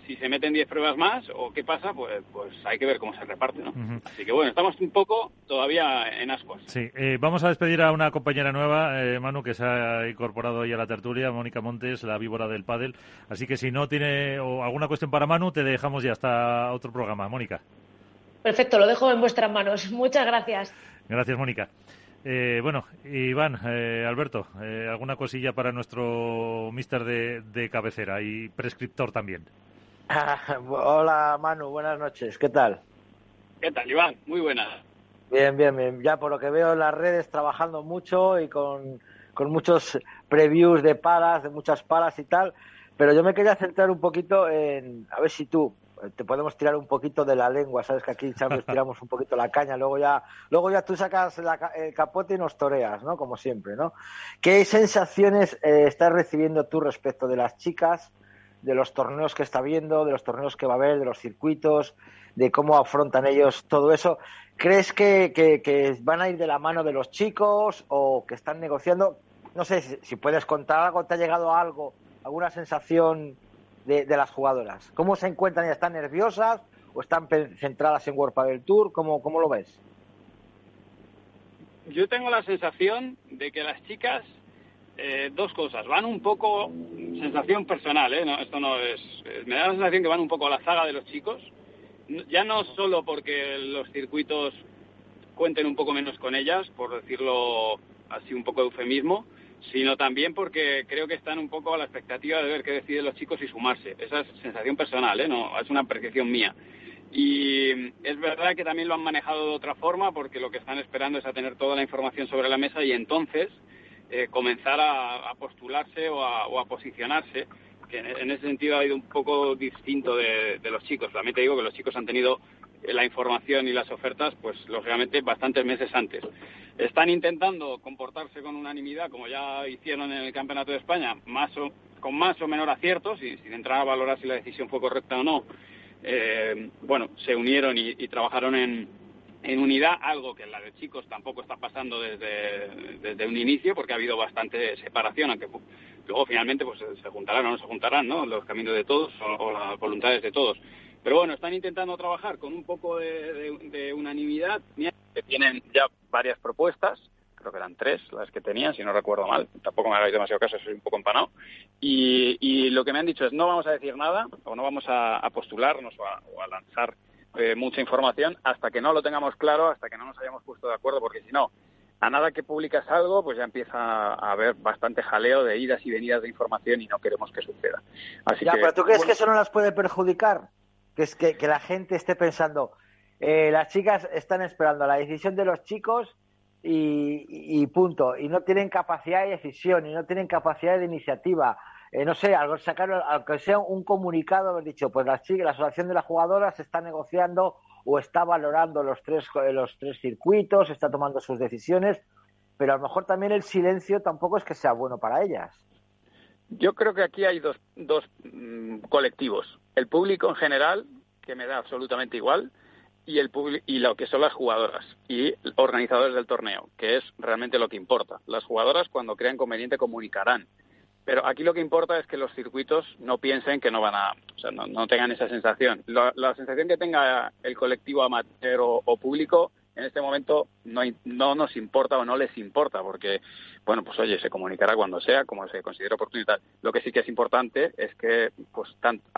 si se meten 10 pruebas más o qué pasa, pues, pues hay que ver cómo se reparte, ¿no? Así que bueno, estamos un poco todavía en ascuas. Sí, eh, vamos a despedir a una compañera nueva, eh, Manu, que se ha incorporado hoy a la tertulia, Mónica Montes, la víbora del pádel. Así que si no tiene alguna cuestión para Manu, te dejamos ya hasta otro programa. Mónica. Perfecto, lo dejo en vuestras manos. Muchas gracias. Gracias, Mónica. Eh, bueno, Iván, eh, Alberto, eh, ¿alguna cosilla para nuestro mister de, de cabecera y prescriptor también? Hola Manu, buenas noches, ¿qué tal? ¿Qué tal Iván? Muy buenas. Bien, bien, bien. Ya por lo que veo en las redes trabajando mucho y con, muchos previews de palas, de muchas palas y tal, pero yo me quería centrar un poquito en, a ver si tú, te podemos tirar un poquito de la lengua, sabes que aquí tiramos un poquito la caña, luego ya, luego ya tú sacas el capote y nos toreas, ¿no? Como siempre, ¿no? ¿Qué sensaciones eh, estás recibiendo tú respecto de las chicas? de los torneos que está viendo, de los torneos que va a haber, de los circuitos, de cómo afrontan ellos todo eso. ¿Crees que, van a ir de la mano de los chicos o que están negociando? No sé si, puedes contar algo, ¿te ha llegado algo, alguna sensación de, las jugadoras? ¿Cómo se encuentran? ¿Están nerviosas o están centradas en World del Tour? ¿Cómo, ¿Cómo lo ves? Yo tengo la sensación de que las chicas eh, dos cosas. Van un poco, sensación personal, ¿eh? esto no es, Me da la sensación que van un poco a la saga de los chicos. Ya no solo porque los circuitos cuenten un poco menos con ellas, por decirlo así un poco eufemismo, sino también porque creo que están un poco a la expectativa de ver qué deciden los chicos y sumarse. Esa es sensación personal, ¿eh? No, es una percepción mía. Y es verdad que también lo han manejado de otra forma porque lo que están esperando es a tener toda la información sobre la mesa y entonces eh, comenzar a, postularse o a, posicionarse, que en, ese sentido ha ido un poco distinto de, los chicos. Realmente digo que los chicos han tenido eh, la información y las ofertas, pues lógicamente bastantes meses antes. Están intentando comportarse con unanimidad, como ya hicieron en el Campeonato de España, más con más o menor aciertos, y sin entrar a valorar si la decisión fue correcta o no. Eh, bueno, se unieron y trabajaron en, unidad, algo que en la de chicos tampoco está pasando desde, desde un inicio, porque ha habido bastante separación, aunque luego finalmente pues se juntarán o no se juntarán, ¿no? Los caminos de todos o, las voluntades de todos. Pero bueno, están intentando trabajar con un poco de, unanimidad. Tienen ya varias propuestas, creo que eran tres las que tenían, si no recuerdo mal. Tampoco me hagáis demasiado caso, soy un poco empanado. Y, lo que me han dicho es no vamos a decir nada o no vamos a, postularnos o a lanzar eh, mucha información hasta que no lo tengamos claro, hasta que no nos hayamos puesto de acuerdo, porque si no, a nada que publicas algo, pues ya empieza a haber bastante jaleo de idas y venidas de información y no queremos que suceda. Así ya, pero ¿tú crees que eso no las puede perjudicar? Que es que, la gente esté pensando, eh, las chicas están esperando la decisión de los chicos y, punto, y no tienen capacidad de decisión, y no tienen capacidad de iniciativa, eh, no sé, algo sacar, aunque sea un comunicado, haber dicho, pues la, la asociación de las jugadoras está negociando o está valorando los tres, los tres circuitos, está tomando sus decisiones, pero a lo mejor también el silencio tampoco es que sea bueno para ellas. Yo creo que aquí hay dos, dos mm, colectivos. El público en general, que me da absolutamente igual, y, el y lo que son las jugadoras y organizadores del torneo, que es realmente lo que importa. Las jugadoras, cuando crean conveniente, comunicarán Pero aquí lo que importa es que los circuitos no piensen que no van a, o sea, no, tengan esa sensación. La, sensación que tenga el colectivo amateur o, público en este momento no, no nos importa o no les importa, porque, bueno, pues oye, se comunicará cuando sea, como se considere oportunidad. Lo que sí que es importante es que, pues,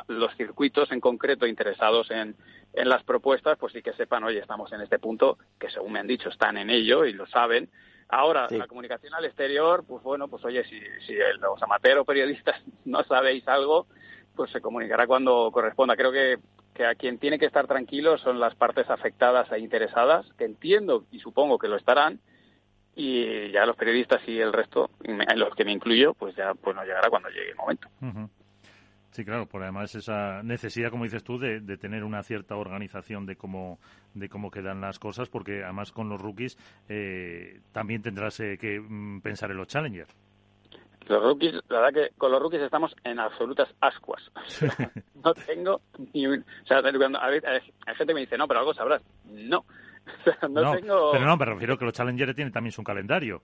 los circuitos en concreto interesados en, en las propuestas, pues sí que sepan, oye, estamos en este punto, que según me han dicho, están en ello y lo saben, Ahora, la comunicación al exterior, pues bueno, pues oye, si, si los amateros periodistas no sabéis algo, pues se comunicará cuando corresponda. Creo que, que a quien tiene que estar tranquilo son las partes afectadas e interesadas, que entiendo y supongo que lo estarán, y ya los periodistas y el resto, en los que me incluyo, pues ya pues nos llegará cuando llegue el momento. Sí, claro, por además esa necesidad, como dices tú, de, tener una cierta organización de cómo de cómo quedan las cosas, porque además con los rookies eh, también tendrás eh, que mm, pensar en los challengers. Los rookies, la verdad que con los rookies estamos en absolutas ascuas. no tengo ni un... O sea, cuando, hay, gente que me dice, no, pero algo sabrás. No. no, tengo... Pero no, me refiero que los challengers tienen también su calendario.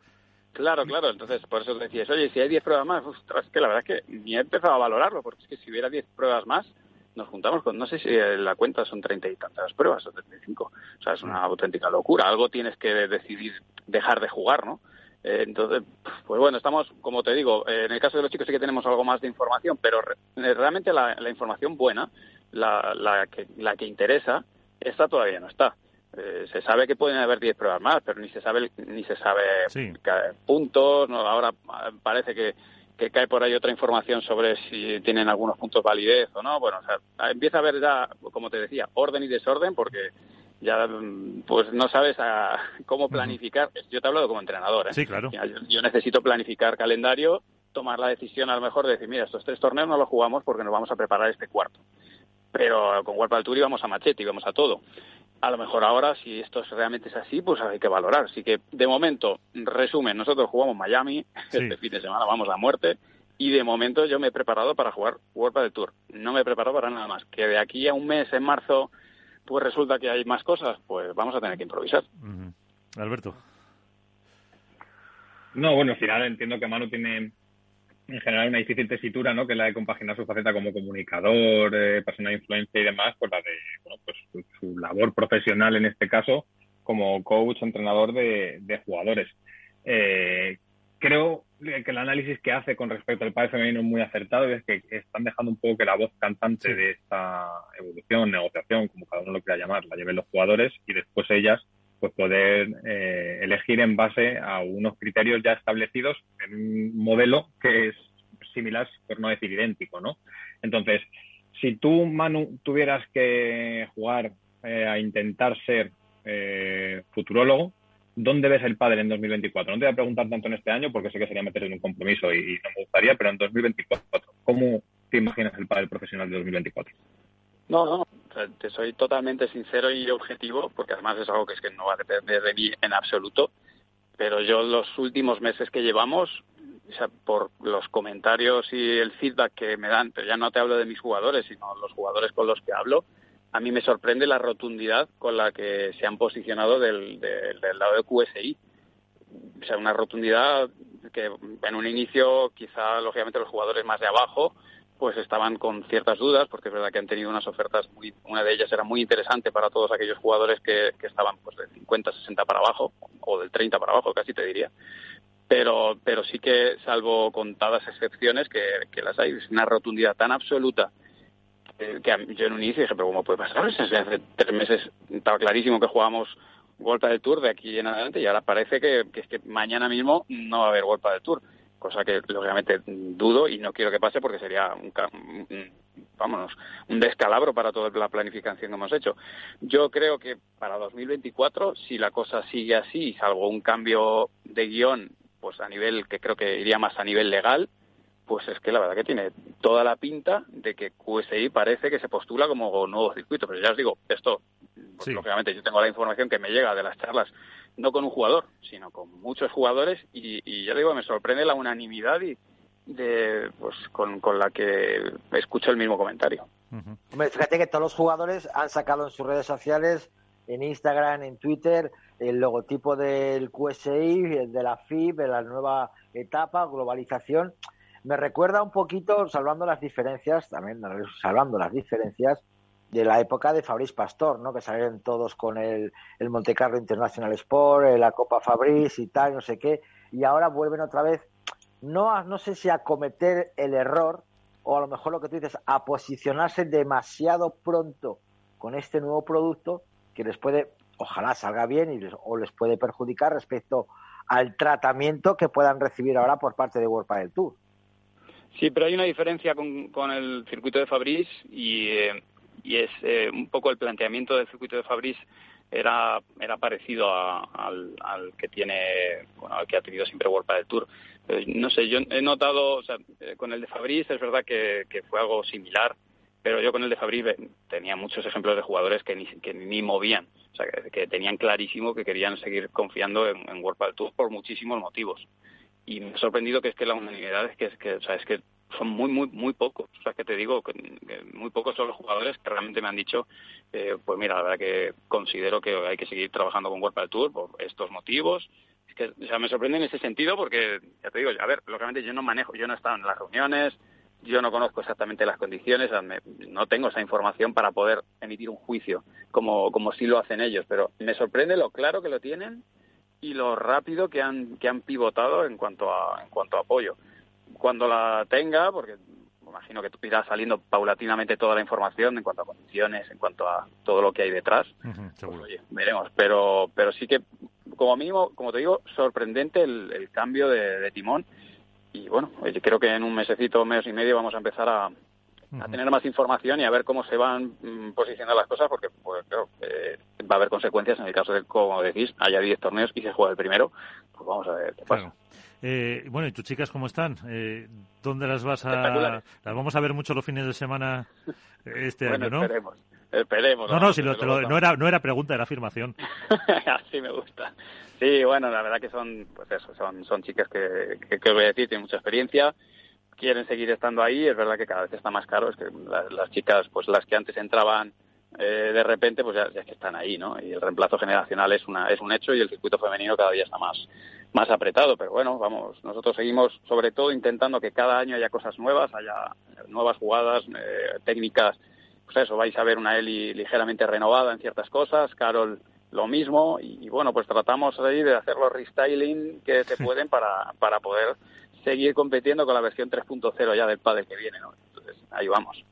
Claro, claro. Entonces, por eso decías, oye, si hay 10 pruebas más, es que la verdad es que ni he empezado a valorarlo, porque es que si hubiera 10 pruebas más, nos juntamos con, no sé si la cuenta son treinta y tantas pruebas o 35. O sea, es una auténtica locura. Algo tienes que decidir dejar de jugar, ¿no? Eh, entonces, pues bueno, estamos, como te digo, eh, en el caso de los chicos sí que tenemos algo más de información, pero eh, realmente la, información buena, la, la, que, la que interesa, esta todavía no está. Eh, se sabe que pueden haber 10 pruebas más, pero ni se sabe ni se sabe puntos. No, ahora parece que, que, cae por ahí otra información sobre si tienen algunos puntos validez o no. Bueno, o sea, empieza a haber ya, como te decía, orden y desorden porque ya pues no sabes a cómo planificar. Yo te he hablado como entrenador. ¿eh? Sí, claro. Yo, necesito planificar calendario, tomar la decisión a lo mejor de decir, mira, estos tres torneos no los jugamos porque nos vamos a preparar este cuarto. Pero con World Tour íbamos a machete, íbamos a todo a lo mejor ahora, si esto realmente es así, pues hay que valorar. Así que, de momento, resumen, nosotros jugamos Miami, este fin de semana vamos a muerte, y de momento yo me he preparado para jugar World Tour. No me he preparado para nada más. Que de aquí a un mes, en marzo, pues resulta que hay más cosas, pues vamos a tener que improvisar. Alberto. No, bueno, al final entiendo que Manu tiene en general una difícil tesitura, ¿no? Que es la de compaginar su faceta como comunicador, eh, persona de influencia y demás, pues la de bueno, pues su, labor profesional en este caso como coach, entrenador de, jugadores. Eh, creo que el análisis que hace con respecto al padre femenino es muy acertado y es que están dejando un poco que la voz cantante de esta evolución, negociación, como cada uno lo quiera llamar, la lleven los jugadores y después ellas pues poder eh, elegir en base a unos criterios ya establecidos en un modelo que es similar, por no decir idéntico, ¿no? Entonces, si tú, Manu, tuvieras que jugar eh, a intentar ser eh, futurólogo, ¿dónde ves el padre en 2024? No te voy a preguntar tanto en este año porque sé que sería meter en un compromiso y, no me gustaría, pero en 2024, ¿cómo te imaginas el padre profesional de 2024? No, no, te soy totalmente sincero y objetivo, porque además es algo que es que no va a depender de mí en absoluto, pero yo los últimos meses que llevamos, o sea, por los comentarios y el feedback que me dan, pero ya no te hablo de mis jugadores, sino los jugadores con los que hablo, a mí me sorprende la rotundidad con la que se han posicionado del, del, del lado de QSI. O sea, una rotundidad que en un inicio quizá, lógicamente, los jugadores más de abajo pues estaban con ciertas dudas, porque es verdad que han tenido unas ofertas, muy, una de ellas era muy interesante para todos aquellos jugadores que, estaban pues del 50, 60 para abajo, o del 30 para abajo, casi te diría. Pero, pero sí que, salvo contadas excepciones, que, que las hay, es una rotundidad tan absoluta que, yo en un inicio dije, pero ¿cómo puede pasar? Hace tres meses estaba clarísimo que jugábamos Golpa del Tour de aquí en adelante y ahora parece que, es que mañana mismo no va a haber Golpa del Tour cosa que lógicamente dudo y no quiero que pase porque sería un, vámonos, un descalabro para toda la planificación que hemos hecho. Yo creo que para 2024, si la cosa sigue así, salvo un cambio de guion, pues a nivel que creo que iría más a nivel legal, pues es que la verdad que tiene toda la pinta de que QSI parece que se postula como nuevo circuito. Pero ya os digo, esto, pues, lógicamente yo tengo la información que me llega de las charlas no con un jugador, sino con muchos jugadores y, ya digo, me sorprende la unanimidad y de pues con, la que escucho el mismo comentario. fíjate que todos los jugadores han sacado en sus redes sociales, en Instagram, en Twitter, el logotipo del QSI, de la FIB, de la nueva etapa, globalización. Me recuerda un poquito, salvando las diferencias, también salvando las diferencias, de la época de Fabrice Pastor, ¿no? Que salieron todos con el, el Monte Carlo International Sport, eh, la Copa Fabrice y tal, no sé qué, y ahora vuelven otra vez, no, no sé si a cometer el error, o a lo mejor lo que tú dices, a posicionarse demasiado pronto con este nuevo producto que les puede, ojalá salga bien y les, o les puede perjudicar respecto al tratamiento que puedan recibir ahora por parte de World Padel Tour. Sí, pero hay una diferencia con, con el circuito de Fabrice y, eh, y es eh, un poco el planteamiento del circuito de Fabrice era era parecido al, al, que tiene bueno al que ha tenido siempre World del Tour. Eh, no sé yo he notado o sea, eh, con el de Fabrice es verdad que, fue algo similar pero yo con el de Fabrice tenía muchos ejemplos de jugadores que ni, que ni movían o sea que, que tenían clarísimo que querían seguir confiando en, en World del Tour por muchísimos motivos y me ha sorprendido que es que la unanimidad es que, es que o sea, es que son muy, muy, muy pocos. O sea, que te digo que, muy pocos son los jugadores que realmente me han dicho, eh, pues mira, la verdad que considero que hay que seguir trabajando con World Tour por estos motivos. Es que, o sea, me sorprende en ese sentido porque, ya te digo, a ver, lógicamente yo no manejo, yo no he estado en las reuniones, yo no conozco exactamente las condiciones, no tengo esa información para poder emitir un juicio como, como sí lo hacen ellos, pero me sorprende lo claro que lo tienen y lo rápido que han, que han pivotado en cuanto a, en cuanto a apoyo cuando la tenga, porque me imagino que irá saliendo paulatinamente toda la información en cuanto a condiciones, en cuanto a todo lo que hay detrás, pues, oye, veremos. Pero, pero sí que, como mínimo, como te digo, sorprendente el, cambio de, timón. Y bueno, creo que en un mesecito, mes y medio vamos a empezar a, a tener más información y a ver cómo se van mm, posicionando las cosas, porque pues, creo que va a haber consecuencias en el caso de, como decís, haya 10 torneos y se juega el primero. Pues vamos a ver qué pasa. Eh, bueno, ¿y tus chicas cómo están? Eh, ¿Dónde las vas a...? Las vamos a ver mucho los fines de semana este año, ¿no? esperemos. Esperemos. No, no, si no, era, no era pregunta, era afirmación. Así me gusta. Sí, bueno, la verdad que son, pues eso, son, son chicas que, que, que voy a decir, tienen mucha experiencia, quieren seguir estando ahí, es verdad que cada vez está más caro, es que las, chicas, pues las que antes entraban eh, de repente, pues ya, ya, que están ahí, ¿no? Y el reemplazo generacional es, una, es un hecho y el circuito femenino cada día está más, más apretado, pero bueno, vamos, nosotros seguimos sobre todo intentando que cada año haya cosas nuevas, haya nuevas jugadas, eh, técnicas, pues eso, vais a ver una Eli ligeramente renovada en ciertas cosas, Carol lo mismo, y, bueno, pues tratamos ahí de hacer los restyling que se pueden para, para poder seguir compitiendo con la versión 3.0 ya del padre que viene, ¿no? Entonces, ahí vamos.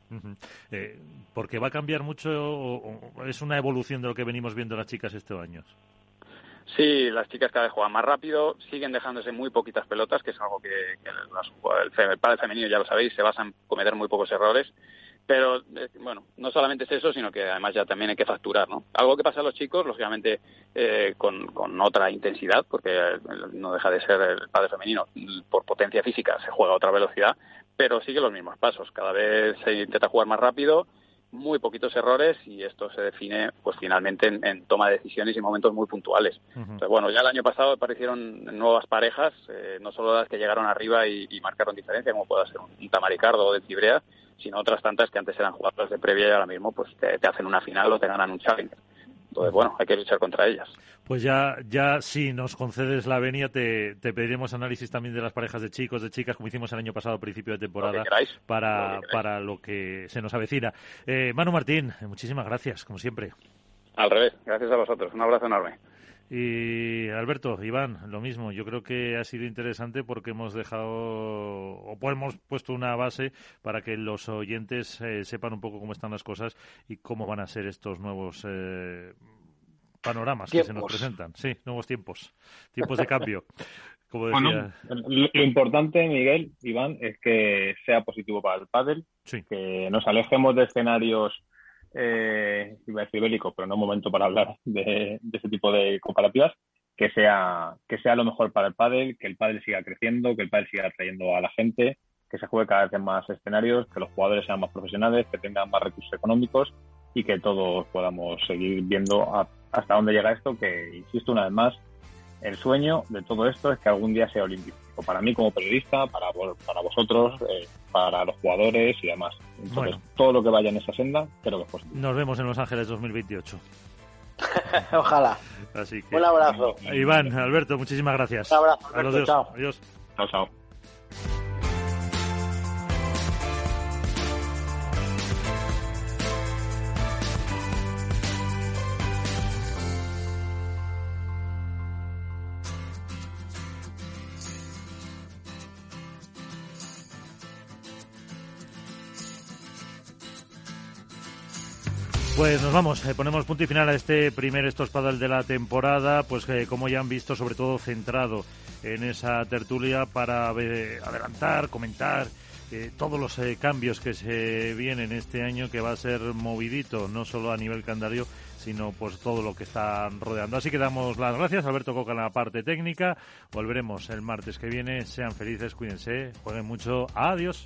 eh, porque va a cambiar mucho, o, es una evolución de lo que venimos viendo las chicas estos años. Sí, las chicas cada vez juegan más rápido, siguen dejándose muy poquitas pelotas, que es algo que, el, padre femenino, ya lo sabéis, se basa en cometer muy pocos errores. Pero, eh, bueno, no solamente es eso, sino que además ya también hay que facturar, ¿no? Algo que pasa a los chicos, lógicamente, eh, con, con, otra intensidad, porque no deja de ser el padre femenino, por potencia física se juega a otra velocidad, pero sigue los mismos pasos. Cada vez se intenta jugar más rápido, muy poquitos errores y esto se define pues finalmente en, toma de decisiones y momentos muy puntuales. bueno, ya el año pasado aparecieron nuevas parejas, eh, no solo las que llegaron arriba y, marcaron diferencia, como pueda ser un, Tamaricardo o de Cibrea, sino otras tantas que antes eran jugadoras de previa y ahora mismo pues te, hacen una final o te ganan un challenger. Entonces, bueno, hay que luchar contra ellas. Pues ya, ya si nos concedes la venia, te, pediremos análisis también de las parejas de chicos, de chicas, como hicimos el año pasado, a principio de temporada, para, lo para lo que se nos avecina. Eh, Manu Martín, muchísimas gracias, como siempre. Al revés, gracias a vosotros. Un abrazo enorme. Y Alberto, Iván, lo mismo. Yo creo que ha sido interesante porque hemos dejado o hemos puesto una base para que los oyentes eh, sepan un poco cómo están las cosas y cómo van a ser estos nuevos eh, panoramas que se nos presentan. Sí, nuevos tiempos, tiempos de cambio. Como decía... lo importante, Miguel, Iván, es que sea positivo para el pádel, que nos alejemos de escenarios eh, iba a decir bélico, pero no es momento para hablar de, de ese tipo de comparativas, que sea, que sea lo mejor para el pádel, que el pádel siga creciendo, que el pádel siga atrayendo a la gente, que se juegue cada vez en más escenarios, que los jugadores sean más profesionales, que tengan más recursos económicos y que todos podamos seguir viendo hasta dónde llega esto, que, insisto una vez más, el sueño de todo esto es que algún día sea olímpico. Para mí como periodista, para, para vosotros, eh, para los jugadores y demás. Entonces, todo lo que vaya en esa senda, creo que es positivo. Nos vemos en Los Ángeles 2028. Ojalá. Así Un abrazo. Iván, Alberto, muchísimas gracias. Un abrazo. Adiós. Chao. Adiós. Chao, chao. Pues nos vamos, eh, ponemos punto y final a este primer Estos Padel de la temporada, pues eh, como ya han visto, sobre todo centrado en esa tertulia para eh, adelantar, comentar eh, todos los cambios que se vienen este año, que va a ser movidito, no solo a nivel candario, sino pues todo lo que está rodeando. Así que damos las gracias, Alberto Coca en la parte técnica. Volveremos el martes que viene. Sean felices, cuídense, jueguen mucho. Adiós.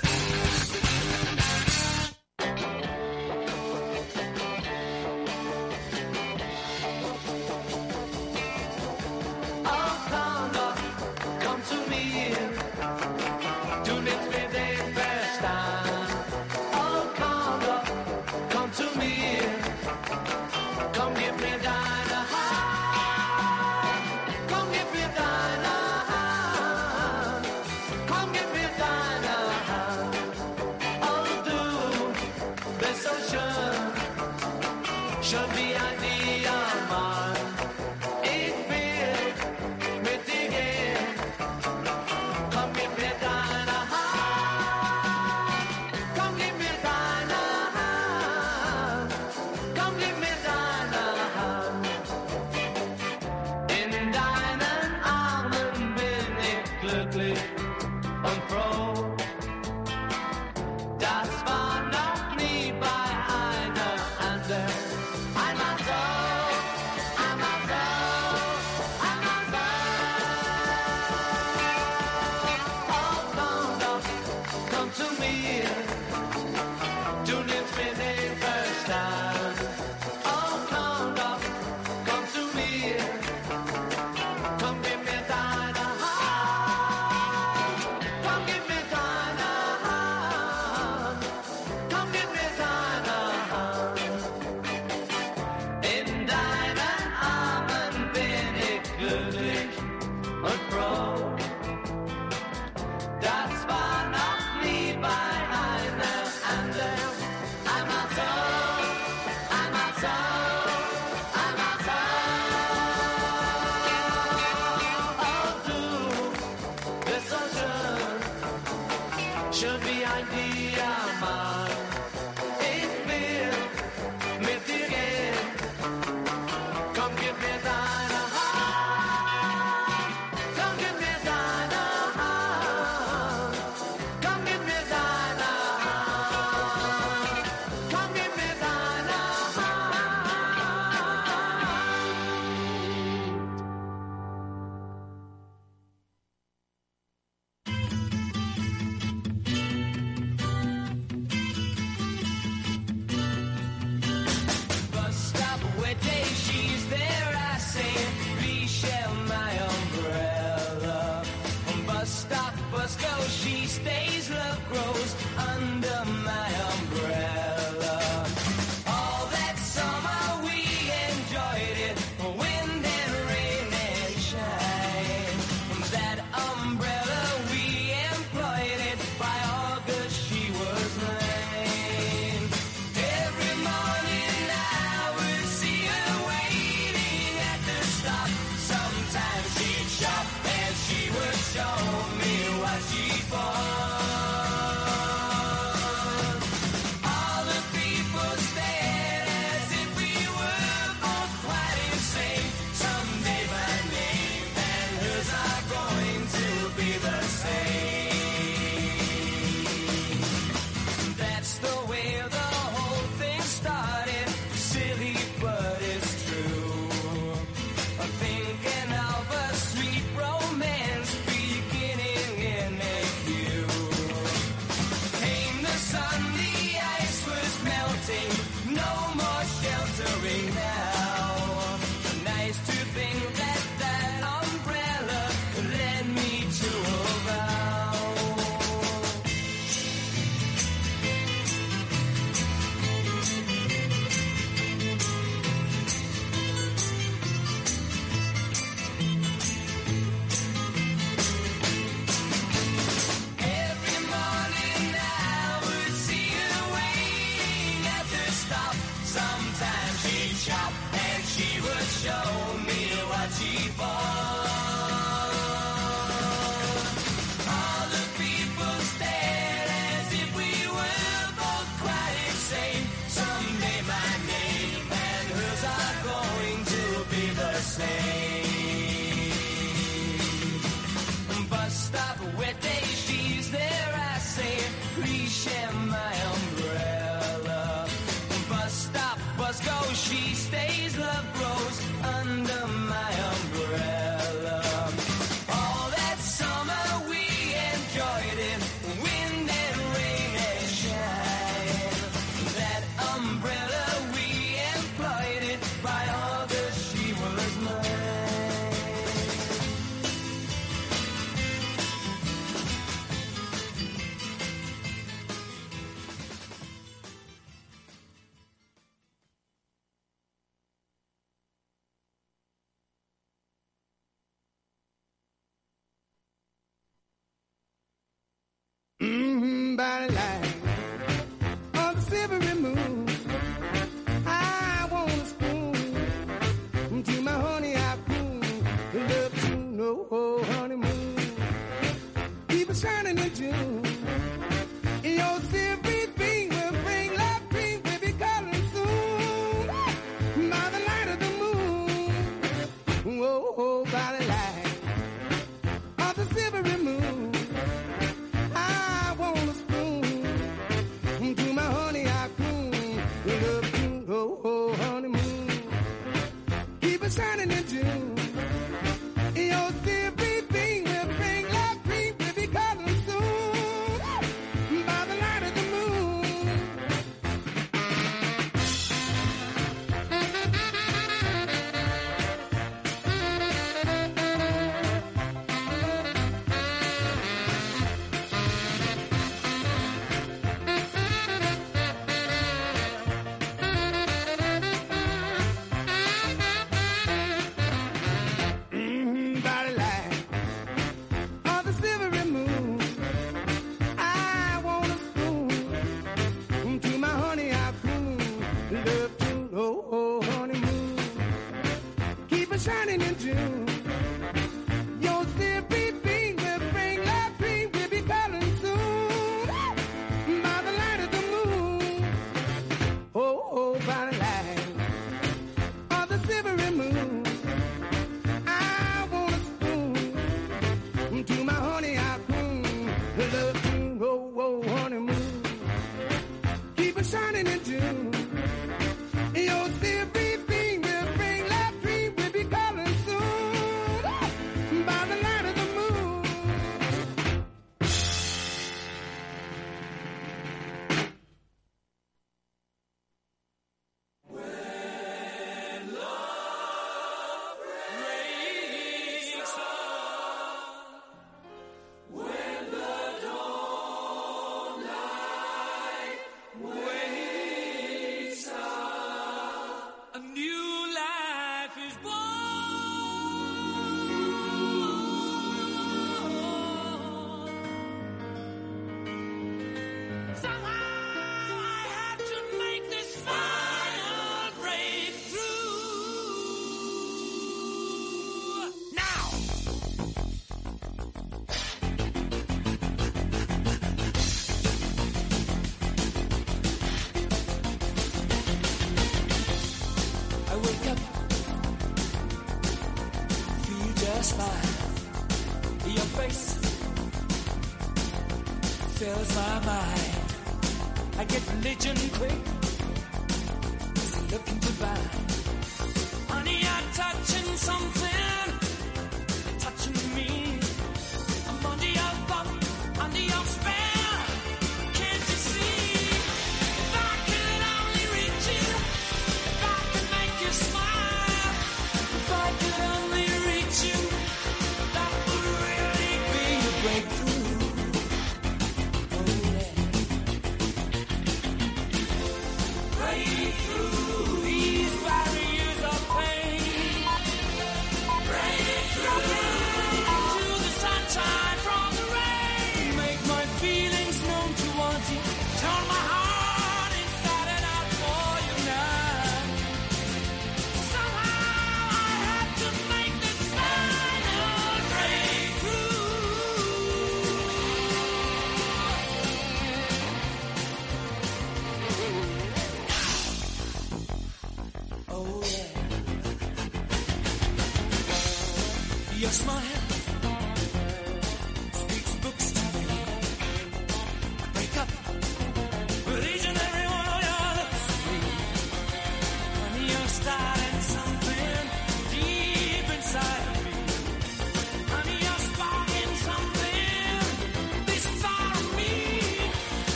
you.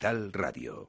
Capital Radio.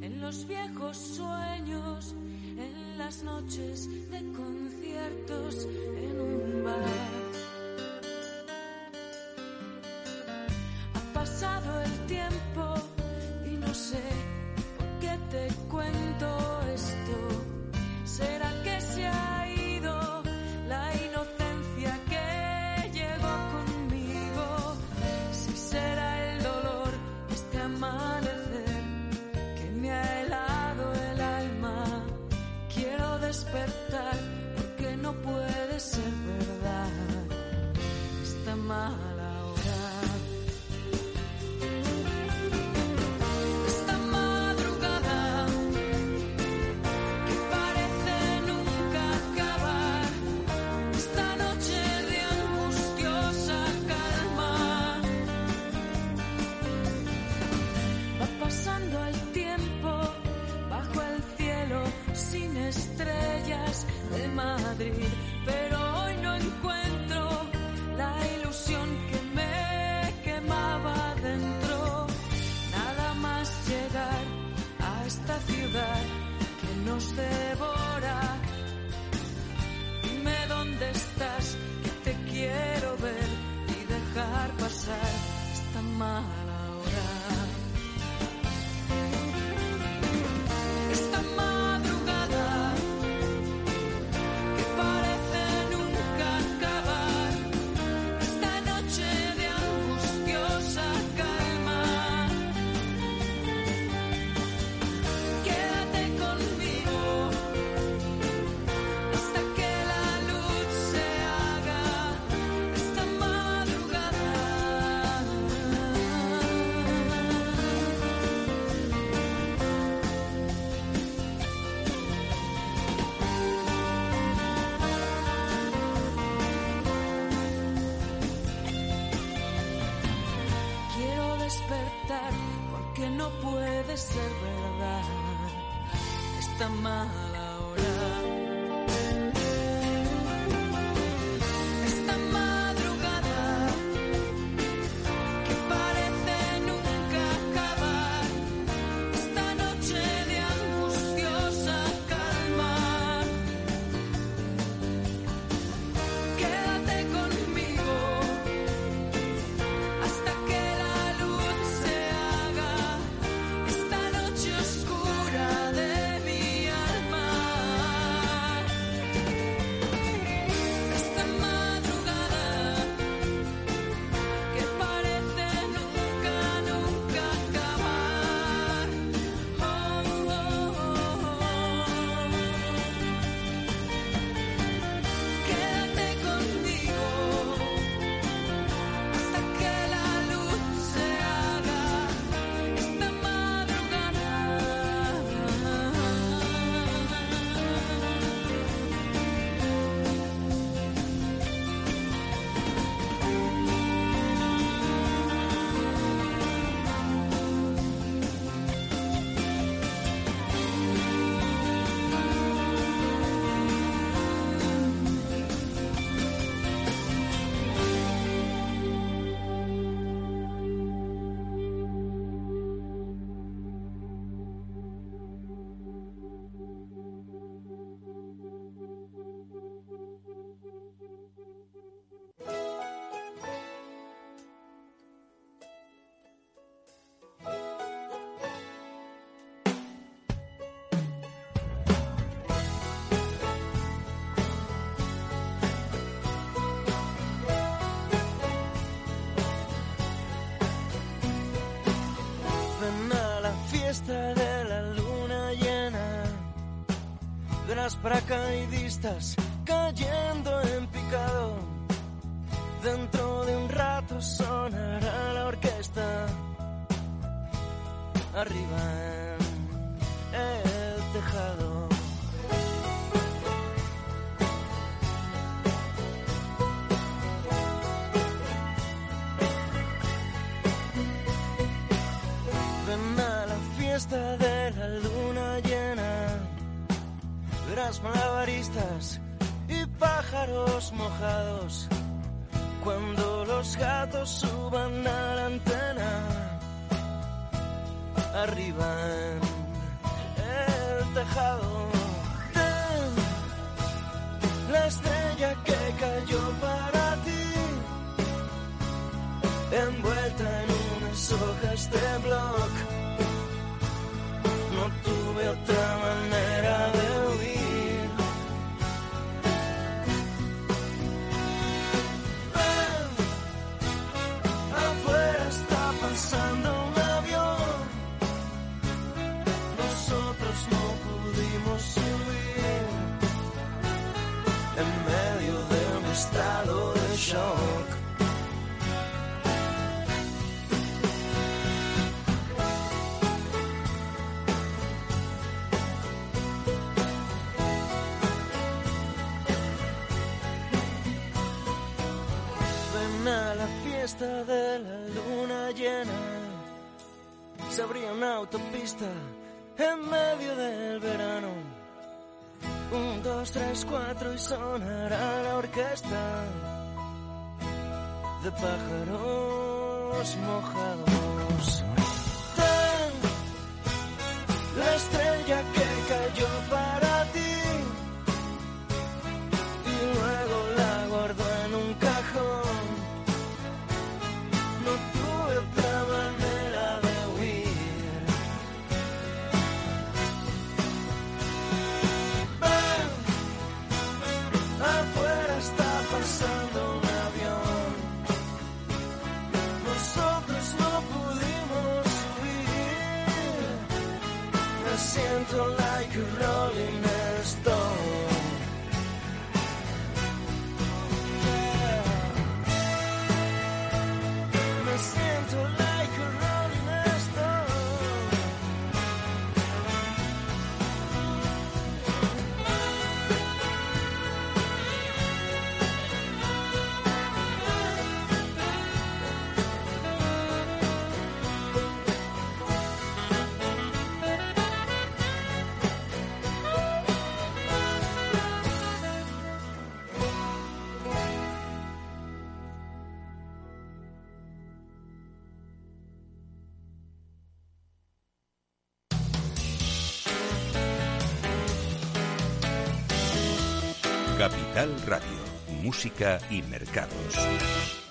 en los viejos sueños, en las noches de conciertos 怎么 de la luna llena, de las paracaidistas cayendo en picado. envuelta en unas hojas de blog. No tuve otra manera. de la luna llena se abría una autopista en medio del verano. Un, dos, tres, cuatro y sonará la orquesta de pájaros mojados. La estrella música y mercados.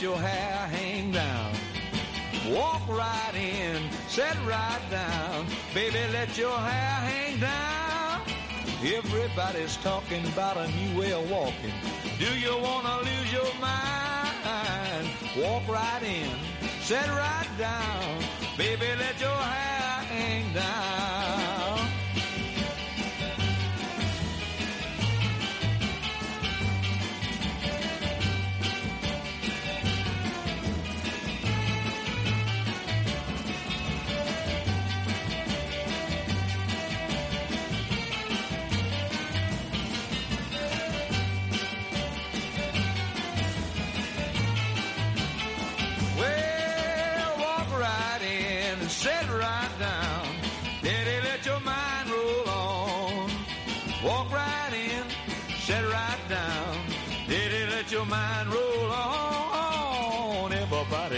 let your hair hang down. Walk right in, sit right down. Baby, let your hair hang down. Everybody's talking about a new way of walking. Do you want to lose your mind? Walk right in, sit right down. Baby, let your hair hang down.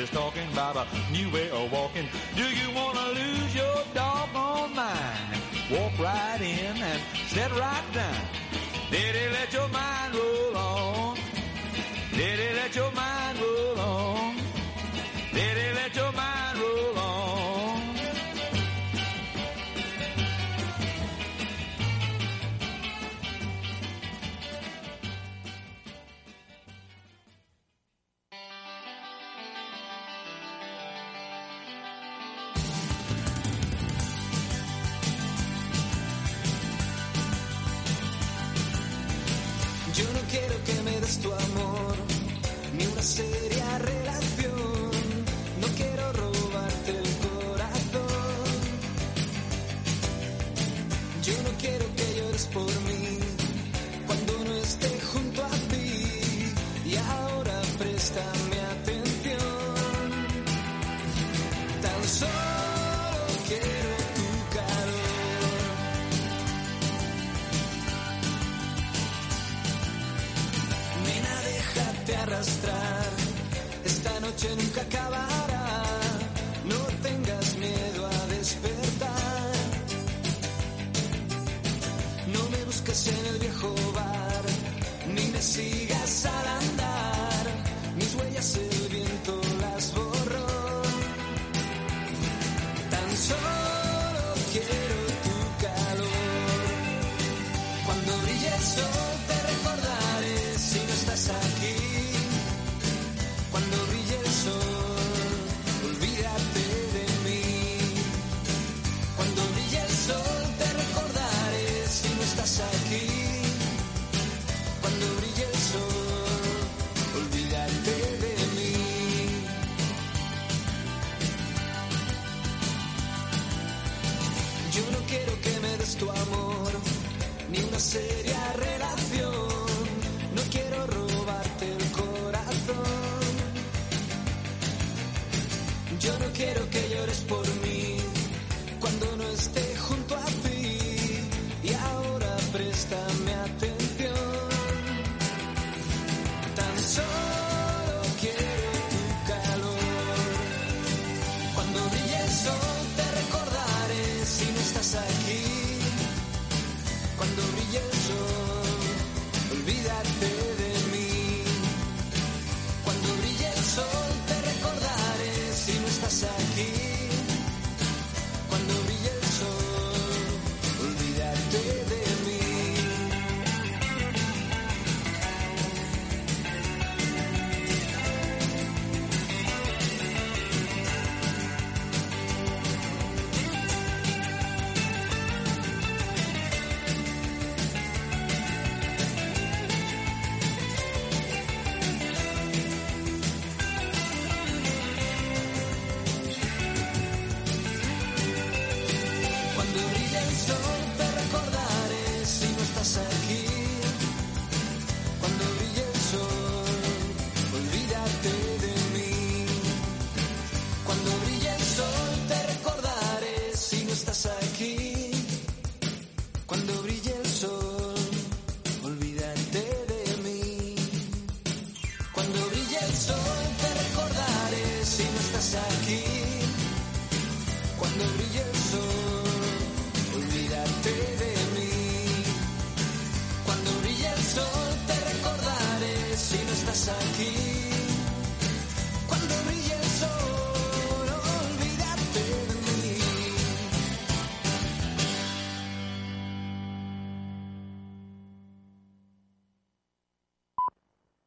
is talking about a new way of walking. Do you want to lose your dog on mine? Walk right in and sit right down. Did let your mind roll on? Did let your mind